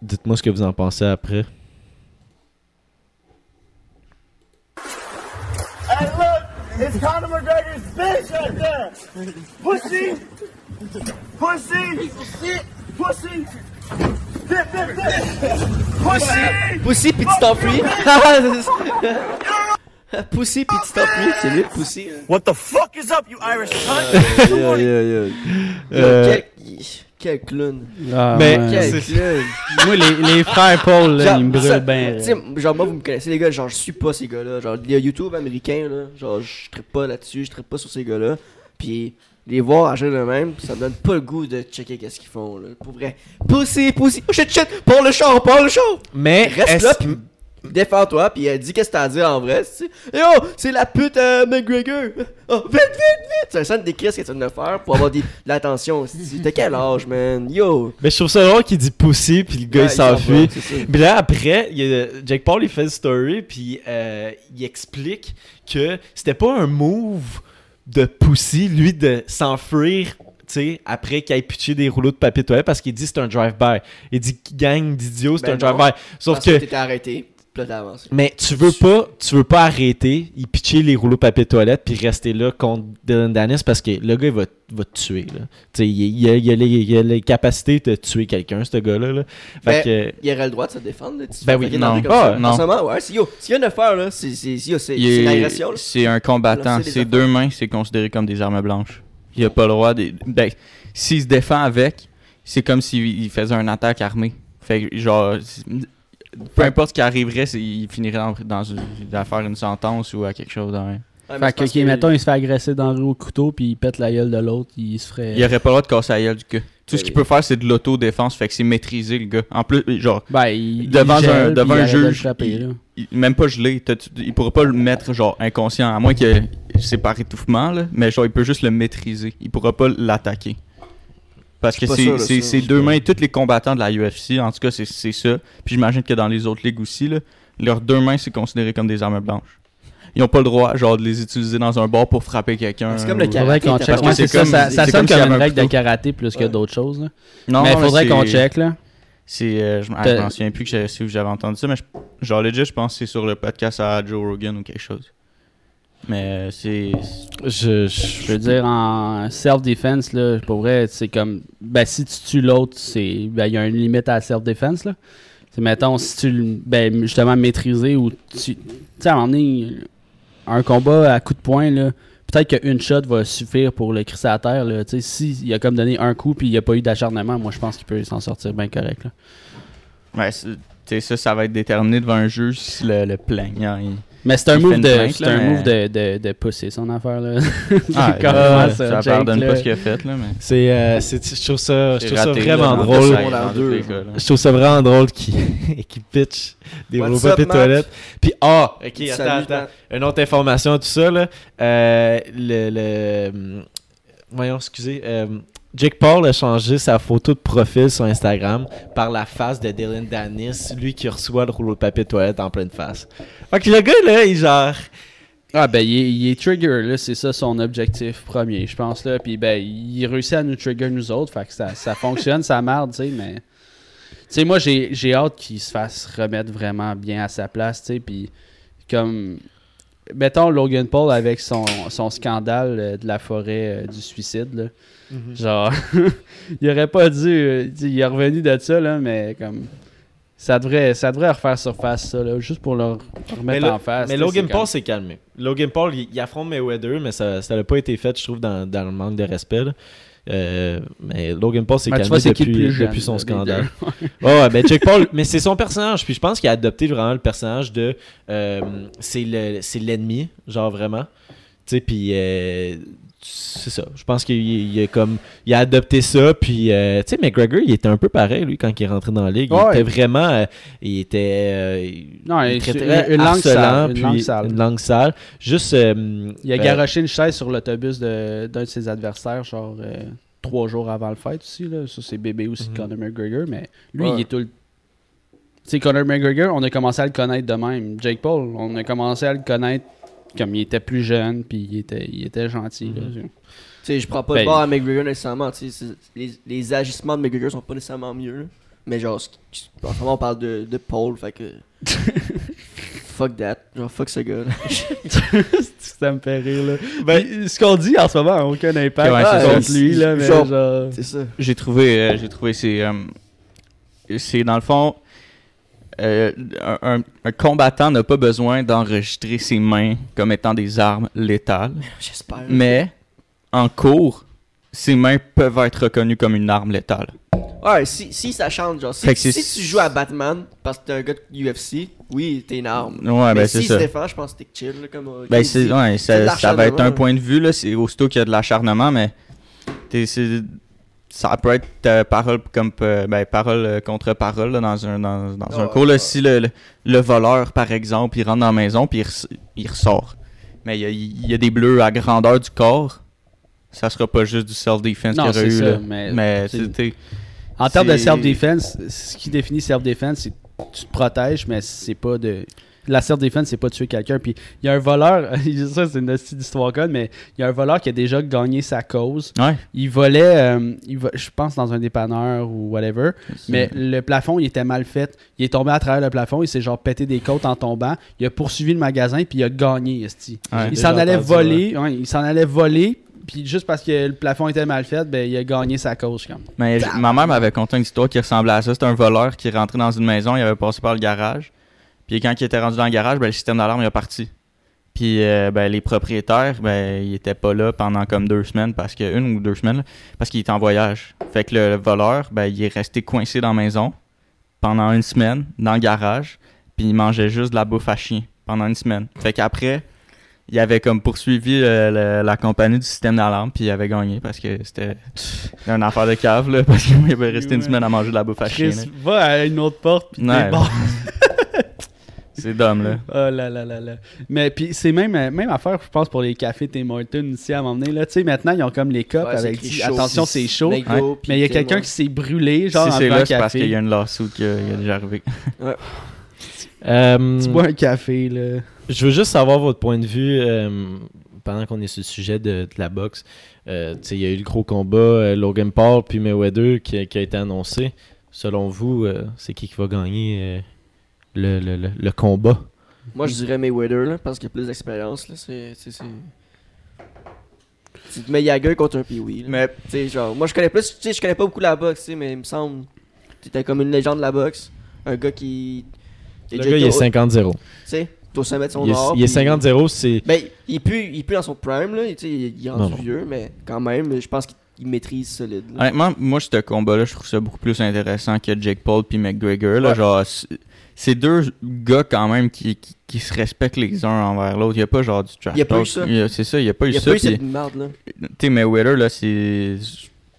dites-moi ce que vous en pensez après. Hey, look! It's Conor McGregor's bitch right there! Pussy! Pussy! Pussy! Pussy! Pussy pis tu t'enfuis. Pussy pis tu t'enfuis. C'est lui, Pussy. hein. What the fuck is up, you Irish cunt? Yeah, yeah, yeah. Euh, Quel, quel clown. Ah, Mais- ouais. Quel clown. Moi, les, les frères Paul, là, Genre, ils me brûlent bien. Tu sais, genre, moi, vous me connaissez, les gars, genre, je suis pas ces gars-là. Genre, les YouTube américains, là, genre, je traite pas là-dessus, je traite pas sur ces gars-là. Puis, les voir agir de même, ça me donne pas le goût de checker qu'est-ce qu'ils font, là. Pour vrai. Pussy, pussy, oh shit, shit, pour le show, pour le show! mais Reste est-ce- là, pis défends-toi, pis euh, dis qu'est-ce que t'as à dire en vrai, tu sais. Yo, c'est la pute euh, McGregor! Oh, vite, vite, vite! C'est un centre d'écrire ce que tu viens de faire pour avoir des- de l'attention. T'as quel âge, man? Yo! mais je trouve ça drôle qu'il dit pussy, puis le gars Ouais, il s'enfuit. Puis là, après, il y a- Jake Paul, il fait une story, puis euh, il explique que c'était pas un move de Pussy, lui, de s'enfuir, tu sais, après qu'il ait pitché des rouleaux de papier toilette, parce qu'il dit c'est un drive-by. Il dit gang d'idiots, c'est Ben un drive-by. Sauf Parce que... t'étais arrêté, là avancé. Mais tu veux pas, tu veux pas arrêter, il pitcher les rouleaux de papier toilette puis rester là contre Dylan Dennis parce que le gars il va, va te tuer là. Il, il a, il a les, il a les capacités de tuer quelqu'un ce gars-là. Là. Fait Ben, que Il aurait le droit de se défendre, là, Ben oui, non. Ah, ça. non. Ouais, c'est yo. S'il y a une affaire, là, c'est c'est- c'est- Il c'est est- une agression, là. C'est un combattant. Ses deux mains, c'est considéré comme des armes blanches. Il a pas le droit de. Ben, s'il se défend avec, c'est comme s'il il faisait une attaque armée. Fait que, genre, peu importe ce qui arriverait, il finirait dans, dans une, à faire une sentence ou à quelque chose. dans- Ouais, mais Fait que, mettons, il se fait agresser dans le rue au couteau, puis il pète la gueule de l'autre, il se ferait. Il aurait pas le droit de casser la gueule du gars. Tout ce qu'il peut faire, c'est de l'autodéfense. Fait que c'est maîtriser le gars. En plus, genre, Ben, il. Devant il gèle, un- devant il un juge, frapper, il- même pas gelé. Il pourra pas le mettre, genre, inconscient. À moins que c'est par étouffement, là. Mais genre, il peut juste le maîtriser. Il pourra pas l'attaquer. Parce que c'est deux mains, tous les combattants de la UFC, en tout cas, c'est ça. Puis j'imagine que dans les autres ligues aussi, là, leurs deux mains, c'est considéré comme des armes blanches. Ils ont pas le droit, genre, de les utiliser dans un bar pour frapper quelqu'un. C'est comme le Karaté, qu'on check. c'est ça, ça, comme- ça sonne comme une un règle de karaté plus que Ouais. d'autres choses, là. Non, mais il faudrait qu'on check, là. C'est, euh, je, je m'en souviens plus que si j'avais entendu ça, mais je- genre legit, je pense que c'est sur le podcast à Joe Rogan ou quelque chose. Mais euh, c'est. Je, je- Je veux dire, en self-defense, là, pour vrai, c'est comme. Ben, si tu tues l'autre, c'est. Ben, il y a une limite à la self-defense, là. C'est, mettons, si tu. le- Ben, justement, maîtriser ou tu. Tu sais, à un moment donné, un combat à coup de poing, là. Peut-être qu'une shot va suffire pour le crisser à terre, là. Tu sais, s'il a comme donné un coup puis il n'y a pas eu d'acharnement, moi, je pense qu'il peut s'en sortir bien correct, là. Ouais, c'est- tu sais, ça, ça va être déterminé devant un juge si le, le plaignant. il- Mais c'est un move de. plainte, C'est là, un mais- move de, de, de pousser son affaire, là. Ah, euh, ça, Jake, pardonne là? pas ce qu'il a fait, là, mais. c'est, euh, c'est- je trouve ça, je trouve ça vraiment drôle. deux. cas. Je trouve ça vraiment drôle qu'il qu'il pitch des rouleaux papier toilette. Puis, ah, ok, attends, Salut, attends. Une autre information, tout ça, là. Euh, le, le- Voyons, excusez. Jake Paul a changé sa photo de profil sur Instagram par la face de Dylan Dennis, lui qui reçoit le rouleau de papier de toilette en pleine face. Fait le gars, là, il genre. Ah ben il est, il trigger là, c'est ça son objectif premier, je pense là. Puis ben il réussit à nous trigger nous autres, fait que ça, ça fonctionne, ça marde, tu sais, mais tu sais moi j'ai j'ai hâte qu'il se fasse remettre vraiment bien à sa place, tu sais, puis comme mettons Logan Paul avec son, son scandale euh, de la forêt euh, du suicide là. Genre il aurait pas dû euh, il est revenu de ça là, mais comme ça devrait, ça devrait refaire surface ça là, juste pour le remettre en face. mais Logan Paul comme- s'est calmé. Logan Paul, il, il affronte Mayweather, mais ça n'a pas été fait, je trouve, dans, dans le manque de respect. là. Euh, mais Logan Paul s'est Ben, calmé depuis, depuis son scandale. Ouais, ben Jake Paul, mais c'est son personnage. Puis je pense qu'il a adopté vraiment le personnage de. euh, c'est le- c'est l'ennemi, genre vraiment. Tu sais, puis. C'est ça. Je pense qu'il il a comme. Il a adopté ça. Puis, euh, tu sais, McGregor, il était un peu pareil, lui, quand il est rentré dans la ligue. Il Ouais. était vraiment. euh, il était. euh, Non, il traitait une langue sale, une puis langue sale. Une langue sale. Juste. euh, Il a euh, garoché une chaise sur l'autobus de- d'un de, ses adversaires, genre euh, trois jours avant le fight aussi. Là. Ça, c'est bébé aussi de Mhm. Conor McGregor. Mais lui, Ouais. il est tout le. Tu sais, Conor McGregor, on a commencé à le connaître de même. Jake Paul, on a commencé à le connaître comme il était plus jeune, puis il était, il était gentil. là. Tu sais, je prends pas Ben, de bord à McGregor nécessairement. tu sais, c'est- Les, les agissements de McGregor sont pas nécessairement mieux. là. Mais genre, en ce moment, on parle de, de Paul, fait que. fuck that. Genre, fuck ce gars. là. ça me fait rire. Là. Ben, ce qu'on dit en ce moment n'a aucun impact Ouais, c'est contre ça. lui. Là, mais Genre- genre... C'est ça. J'ai trouvé, euh, j'ai trouvé c'est, euh, c'est dans le fond, euh, un, combattant n'a pas besoin d'enregistrer ses mains comme étant des armes létales, J'espère. mais en cours, ses mains peuvent être reconnues comme une arme létale. Ouais, si, si ça change, genre, si, c'est- tu joues à Batman parce que t'es un gars de UFC, oui, t'es une arme. Ouais, mais ben c'est si ça. se défend, je pense que t'es chill, là, comme. euh, Ben c'est ouais, c'est ça, ça va être un point de vue là, c'est aussitôt qu'il y a de l'acharnement mais t'es- c'est- ça peut être euh, parole comme euh, ben, parole euh, contre parole là, dans un dans, dans Ah un ouais, cours là, si le, le, le voleur par exemple, il rentre dans la maison puis il, res- il ressort. Mais il y, a, il y a des bleus à grandeur du corps. Ça sera pas juste du self defense qu'il y aurait eu ça, là. mais- Mais c'est- c'était En termes de self-defense, ce qui définit self-defense, c'est que tu te protèges, mais c'est pas de. La self-defense, c'est pas tuer quelqu'un. Puis il y a un voleur, ça c'est une petite histoire conne, mais il y a un voleur qui a déjà gagné sa cause. ouais. Il volait, euh, il vo- je pense, dans un dépanneur ou whatever. Mais le plafond, il était mal fait. Il est tombé à travers le plafond, il s'est genre pété des côtes en tombant. Il a poursuivi le magasin, puis il a gagné, esti. Ouais. Il s'en allait voler, ouais, il s'en allait voler, puis juste parce que le plafond était mal fait, ben il a gagné sa cause. Comme. Mais j- ma mère m'avait conté une histoire qui ressemblait à ça. C'était un voleur qui est rentré dans une maison, il avait passé par le garage. Puis quand il était rendu dans le garage, ben, le système d'alarme il a parti. Puis euh, ben, les propriétaires, ben, ils étaient pas là pendant comme deux semaines, parce que une ou deux semaines, là, parce qu'il était en voyage. Fait que le, voleur, ben, il est resté coincé dans la maison pendant une semaine, dans le garage, puis il mangeait juste de la bouffe à chien pendant une semaine. Fait qu'après, il avait comme poursuivi le- le- la compagnie du système d'alarme, puis il avait gagné parce que c'était une affaire de cave, là, parce qu'il avait resté une semaine à manger de la bouffe à chien. Là. va à une autre porte, puis Ouais. bon. C'est dumb, là. Oh là là là là. Mais puis c'est même, euh, même affaire, je pense, pour les cafés Tim Hortons ici à m'emmener. Là, tu sais, maintenant, ils ont comme les cups Ouais, avec dit, attention, c'est chaud. Mais il y a quelqu'un qui s'est brûlé, genre si en c'est là, c'est parce qu'il y a une lawsuit qui a déjà arrivé. Euh, Tu bois un café, là. Je veux juste savoir votre point de vue euh, pendant qu'on est sur le sujet de, de la boxe. Euh, tu sais, il y a eu le gros combat euh, Logan Paul puis Mayweather qui, a- qui a été annoncé. Selon vous, euh, c'est qui qui va gagner euh, le, le- le- le combat Moi, je dirais Mayweather, là, parce qu'il a plus d'expérience. là. C'est. c'est- c'est- Tu te mets Jagger contre un Pee-Wee. là. Mais Tu sais, genre, moi, je connais plus. Tu sais, je connais pas beaucoup la boxe, tu sais, mais il me semble. T'étais comme une légende de la boxe. Un gars qui. qui Le déjà gars, il été est au- 50-0. Tu sais, au sommet de son Il est, art. il est puis- 50-0, c'est. Ben, il est plus, il est plus dans son prime, là. Tu sais, il il est rendu Non, non. vieux, mais quand même, je pense qu'il maîtrise solide. là. honnêtement, moi, ce combat-là, je trouve ça beaucoup plus intéressant que Jake Paul puis McGregor. Là, Ouais. genre, c'est- c'est deux gars quand même qui, qui, qui se respectent les uns envers l'autre. Il y a pas genre du trash Il y a pas eu ça? C'est ça, il y a pas eu Il y a ça. pas eu cette merde, là. tu sais, Mayweather, là, c'est.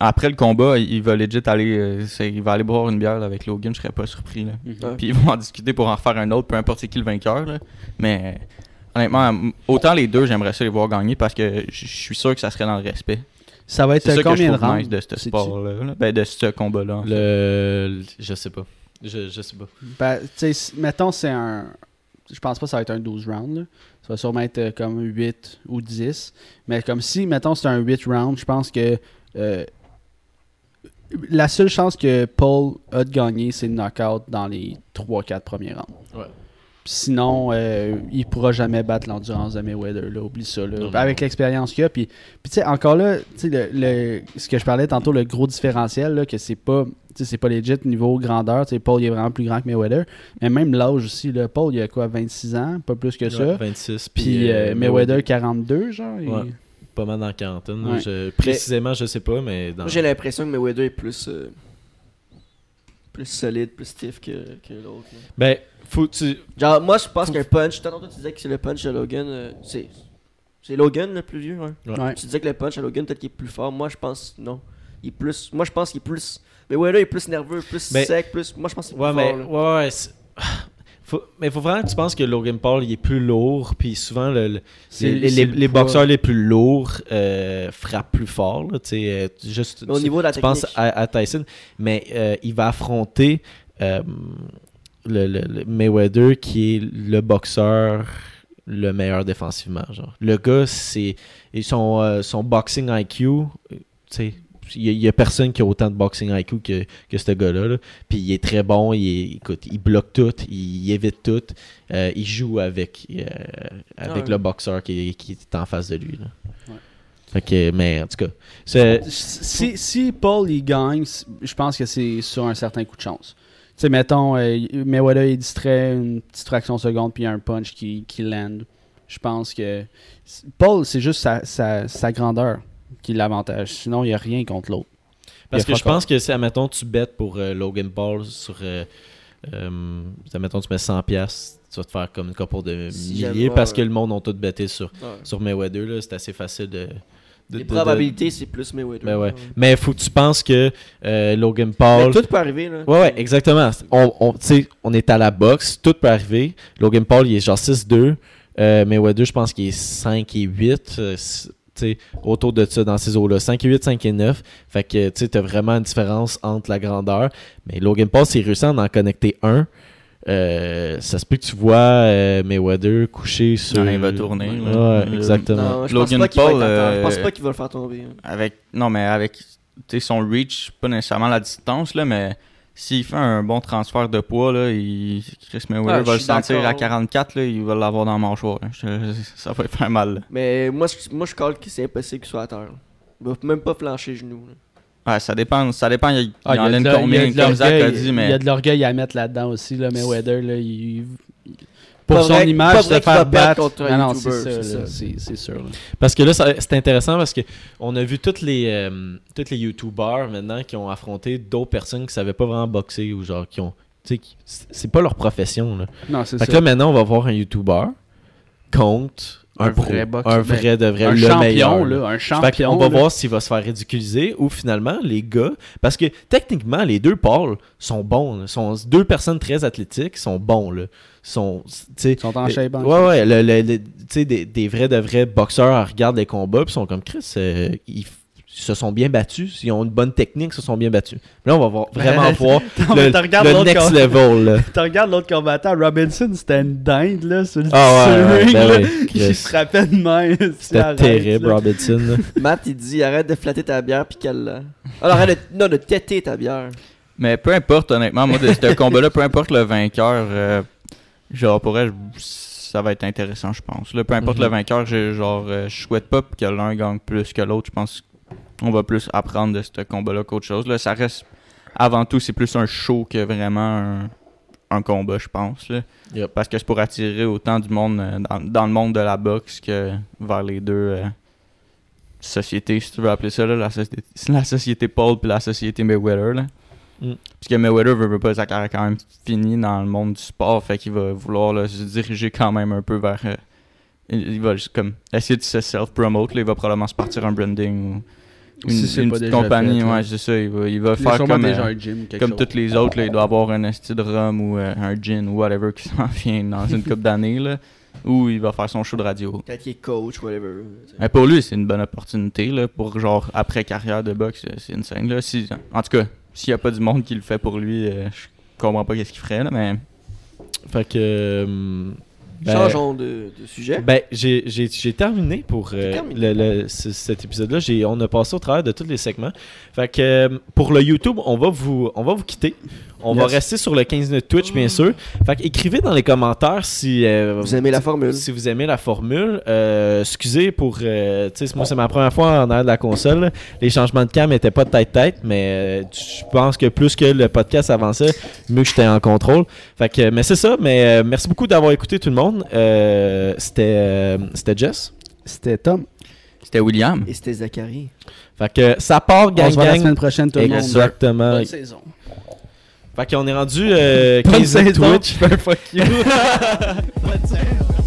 Après le combat, il va legit aller. euh, il va aller boire une bière là, avec Logan, je serais pas surpris. Là. Ouais. Puis ils vont en discuter pour en refaire un autre, peu importe qui le vainqueur. Là. Mais honnêtement, autant les deux, j'aimerais ça les voir gagner parce que je suis sûr que ça serait dans le respect. Ça va être ça que je combien de trouve rounds? nice de ce sport-là. là? Ben, de ce combat-là. en fait. Le. Je sais pas. Je, je sais pas. Ben, tu sais, mettons, c'est un. Je pense pas que ça va être un 12 rounds. là. Ça va sûrement être euh, comme 8 ou 10. Mais comme si, mettons, c'est un 8 rounds, je pense que. euh, la seule chance que Paul a de gagner, c'est le knockout dans les 3-4 premiers rounds. Ouais. Sinon, euh, il pourra jamais battre l'endurance de Mayweather. Là, oublie ça. là. Avec l'expérience qu'il a. Puis, puis tu sais, encore là, tu sais, le, le- ce que je parlais tantôt, le gros différentiel, là, que c'est pas. tu sais, C'est pas legit niveau grandeur. Tu sais, Paul il est vraiment plus grand que Mayweather. Mais même l'âge aussi. Là, Paul, il a quoi, 26 ans? Pas plus que ça. Ouais, 26. Puis euh, Mayweather, 42, genre. il-. Pas mal dans la quarantaine. Ouais. Je- précisément, je sais pas, mais dans. Moi, j'ai l'impression que Mayweather est plus. euh, plus solide, plus stiff que, que l'autre. Ben, faut tu. Genre, moi, je pense qu'un punch. Tantôt, tu disais que c'est le punch de Logan. euh, c'est. C'est Logan le plus vieux, hein. Ouais. Tu disais que le punch à Logan, peut-être qu'il est plus fort. Moi, je pense non. Il est plus. Moi, je pense qu'il est plus. Mais Mayweather est plus nerveux, plus Mais- sec, plus. Moi, je pense qu'il est Ouais, plus mais. fort. là. Ouais, ouais. Faut, mais faut vraiment que tu penses que Logan Paul il est plus lourd, puis souvent le, le- les, c'est les- le les poids. boxeurs les plus lourds euh, frappent plus fort. Là, euh, juste, Mais au niveau de la tu penses technique. à, à Tyson, mais euh, il va affronter euh, le, le- le Mayweather qui est le boxeur le meilleur défensivement. Genre. Le gars, c'est son, euh, son boxing IQ, euh, tu sais, il y, a personne qui a autant de boxing IQ que, que ce gars-là. là. Puis il est très bon, il, est- écoute, il bloque tout, il évite tout, euh, il joue avec, euh, avec ouais. le boxeur qui, est- qui est en face de lui. Là. Ouais. Mais en tout cas, Si, si Paul il gagne, je pense que c'est sur un certain coup de chance. Tu sais, mettons, euh, Mayweather est distrait une petite fraction de seconde, puis il y a un punch qui, qui land. Je pense que. Paul, c'est juste sa, sa, sa grandeur qui l'avantage. Sinon, il n'y a rien contre l'autre. Parce Il que je pense que si, admettons, tu bêtes pour euh, Logan Paul sur. Euh, euh, admettons, tu mets 100$, piastres, tu vas te faire comme une couple de milliers parce ouais. que le monde ont tout bêté sur, Ouais. sur Mayweather. là, C'est assez facile de. Les de- probabilités, c'est plus Mayweather. Ben ouais. Mais faut que tu penses que euh, Logan Paul. Mais tout peut arriver, là. Ouais, ouais, exactement. On, est à la boxe, tout peut arriver. Logan Paul, il est genre 6-2. Euh, Mayweather, je pense qu'il est 5 et 8. euh, autour de ça, dans ces eaux-là. 5 et 8, 5 et 9. Fait que, tu t'as vraiment une différence entre la grandeur. Mais Logan Paul, s'il réussit à en connecter un, euh, ça se peut que tu vois euh, Mayweather couché sur... Ouais, il va tourner, Ouais, là. exactement. Non, je Logan pense pas qu'il va Paul. Je pense euh, pas qu'il va le faire tomber. hein. Avec, non, mais avec son reach, pas nécessairement la distance, là, mais s'il fait un bon transfert de poids, là, il, Chris Mayweather Ah, va le sentir à d'accord. 44, là, il va l'avoir dans le mâchoire. Je- ça va faire mal. là. Mais moi, je- moi je colle que c'est impossible qu'il soit à terre. là. Il va même pas flancher genoux. là. Ouais, ça dépend, ça dépend, il, Ah, en a y a combien, comme Zach a dit, Il y mais a de l'orgueil à mettre là-dedans aussi, là, Mayweather. Là, il- Pas pour son vrai- image, se faire battre. contre un Non, c'est sûr. là. Parce que là, c'est intéressant parce que on a vu tous les, euh, tous les YouTubers maintenant qui ont affronté d'autres personnes qui savaient pas vraiment boxer ou genre qui ont. C'est pas leur profession. Là. Non, c'est Fait que là, maintenant, on va voir un YouTuber contre un, pro, vrai boxeur. un vrai de vrai, un le champion, meilleur. là, un Fait champion. qu'on va là. voir s'il va se faire ridiculiser ou finalement les gars. Parce que techniquement, les deux Paul sont bons. là. sont deux personnes très athlétiques, sont bons. Là. Sont, tu sais, Ils sont en euh, shape. en Ouais, ouais. le- le- le- tu sais, des, des vrais de vrais boxeurs regardent les combats puis sont comme Chris. euh, se sont bien battus. Ils ont une bonne technique, se sont bien battus. Là, on va voir, vraiment voir mais le, next com- level. Là. Tu regardes l'autre combattant, Robinson, c'était une dinde, là, sur le, Ah ouais, le ouais, ring, ben oui, se frappait de main. C'était terrible, Robinson. là. Matt, il dit arrête de flatter ta bière puis qu'elle l'a. Alors arrête de, non, de têter ta bière. Mais peu importe, honnêtement, moi, de ce combat-là, peu importe le vainqueur, euh, genre, pour elle, ça va être intéressant, je pense. Là, peu importe Mhm. le vainqueur, j'ai- genre, euh, je souhaite pas que l'un gagne plus que l'autre. Je pense qu'on va plus apprendre de ce combat-là qu'autre chose. Là, ça reste, avant tout, c'est plus un show que vraiment un, un combat, je pense. là. Yep. Parce que c'est pour attirer autant du monde euh, dans, dans le monde de la boxe que vers les deux euh, sociétés, si tu veux appeler ça, là, la, société, la société Paul et la société Mayweather. Là. Mm. Parce que Mayweather veut, veut pas, sa carrière quand même fini dans le monde du sport, fait qu'il va vouloir là, se diriger quand même un peu vers. euh, il, va juste comme essayer de se self-promote, il va probablement se partir un branding ou une, Si une petite compagnie, fait, ouais, c'est ça, il va, il va faire comme. déjà euh, un gym, quelque comme chose. tous les autres, là, il doit avoir un esti de rhum ou euh, un gin ou whatever qui s'en vient dans une couple d'années, là, ou il va faire son show de radio. Peut-être qu'il est coach, whatever. Mais pour lui, c'est une bonne opportunité, là, pour genre après carrière de boxe, euh, c'est là. Si, en tout cas, s'il n'y a pas du monde qui le fait pour lui, euh, je comprends pas qu'est-ce qu'il ferait, là, mais Fait que. euh, ben- Changeons de, de sujet. Ben, j'ai- terminé pour euh, terminé. le- le- ce- cet épisode-là. On a passé au travers de tous les segments. Fait que euh, pour le YouTube, on va vous, on va vous quitter. On va rester sur le 15 minutes Twitch, bien sûr. Fait que écrivez dans les commentaires si euh, Vous aimez la formule. si vous aimez la formule. Euh, excusez pour. euh, tu sais, moi, c'est ma première fois en arrière de la console. Les changements de cam n'étaient pas de tête-tête, mais euh, je pense que plus que le podcast avançait, mieux que j'étais en contrôle. Fait que, mais c'est ça. Mais euh, merci beaucoup d'avoir écouté tout le monde. Euh, c'était, euh, c'était Jess. C'était Tom. c'était William. Et c'était Zachary. Fait que ça part, On gang, se voit la gang. semaine prochaine, tout le monde. Exactement. Bonne saison. Fait qu'on est rendu euh, Bonne 15 saison. Twitch. Fuck you.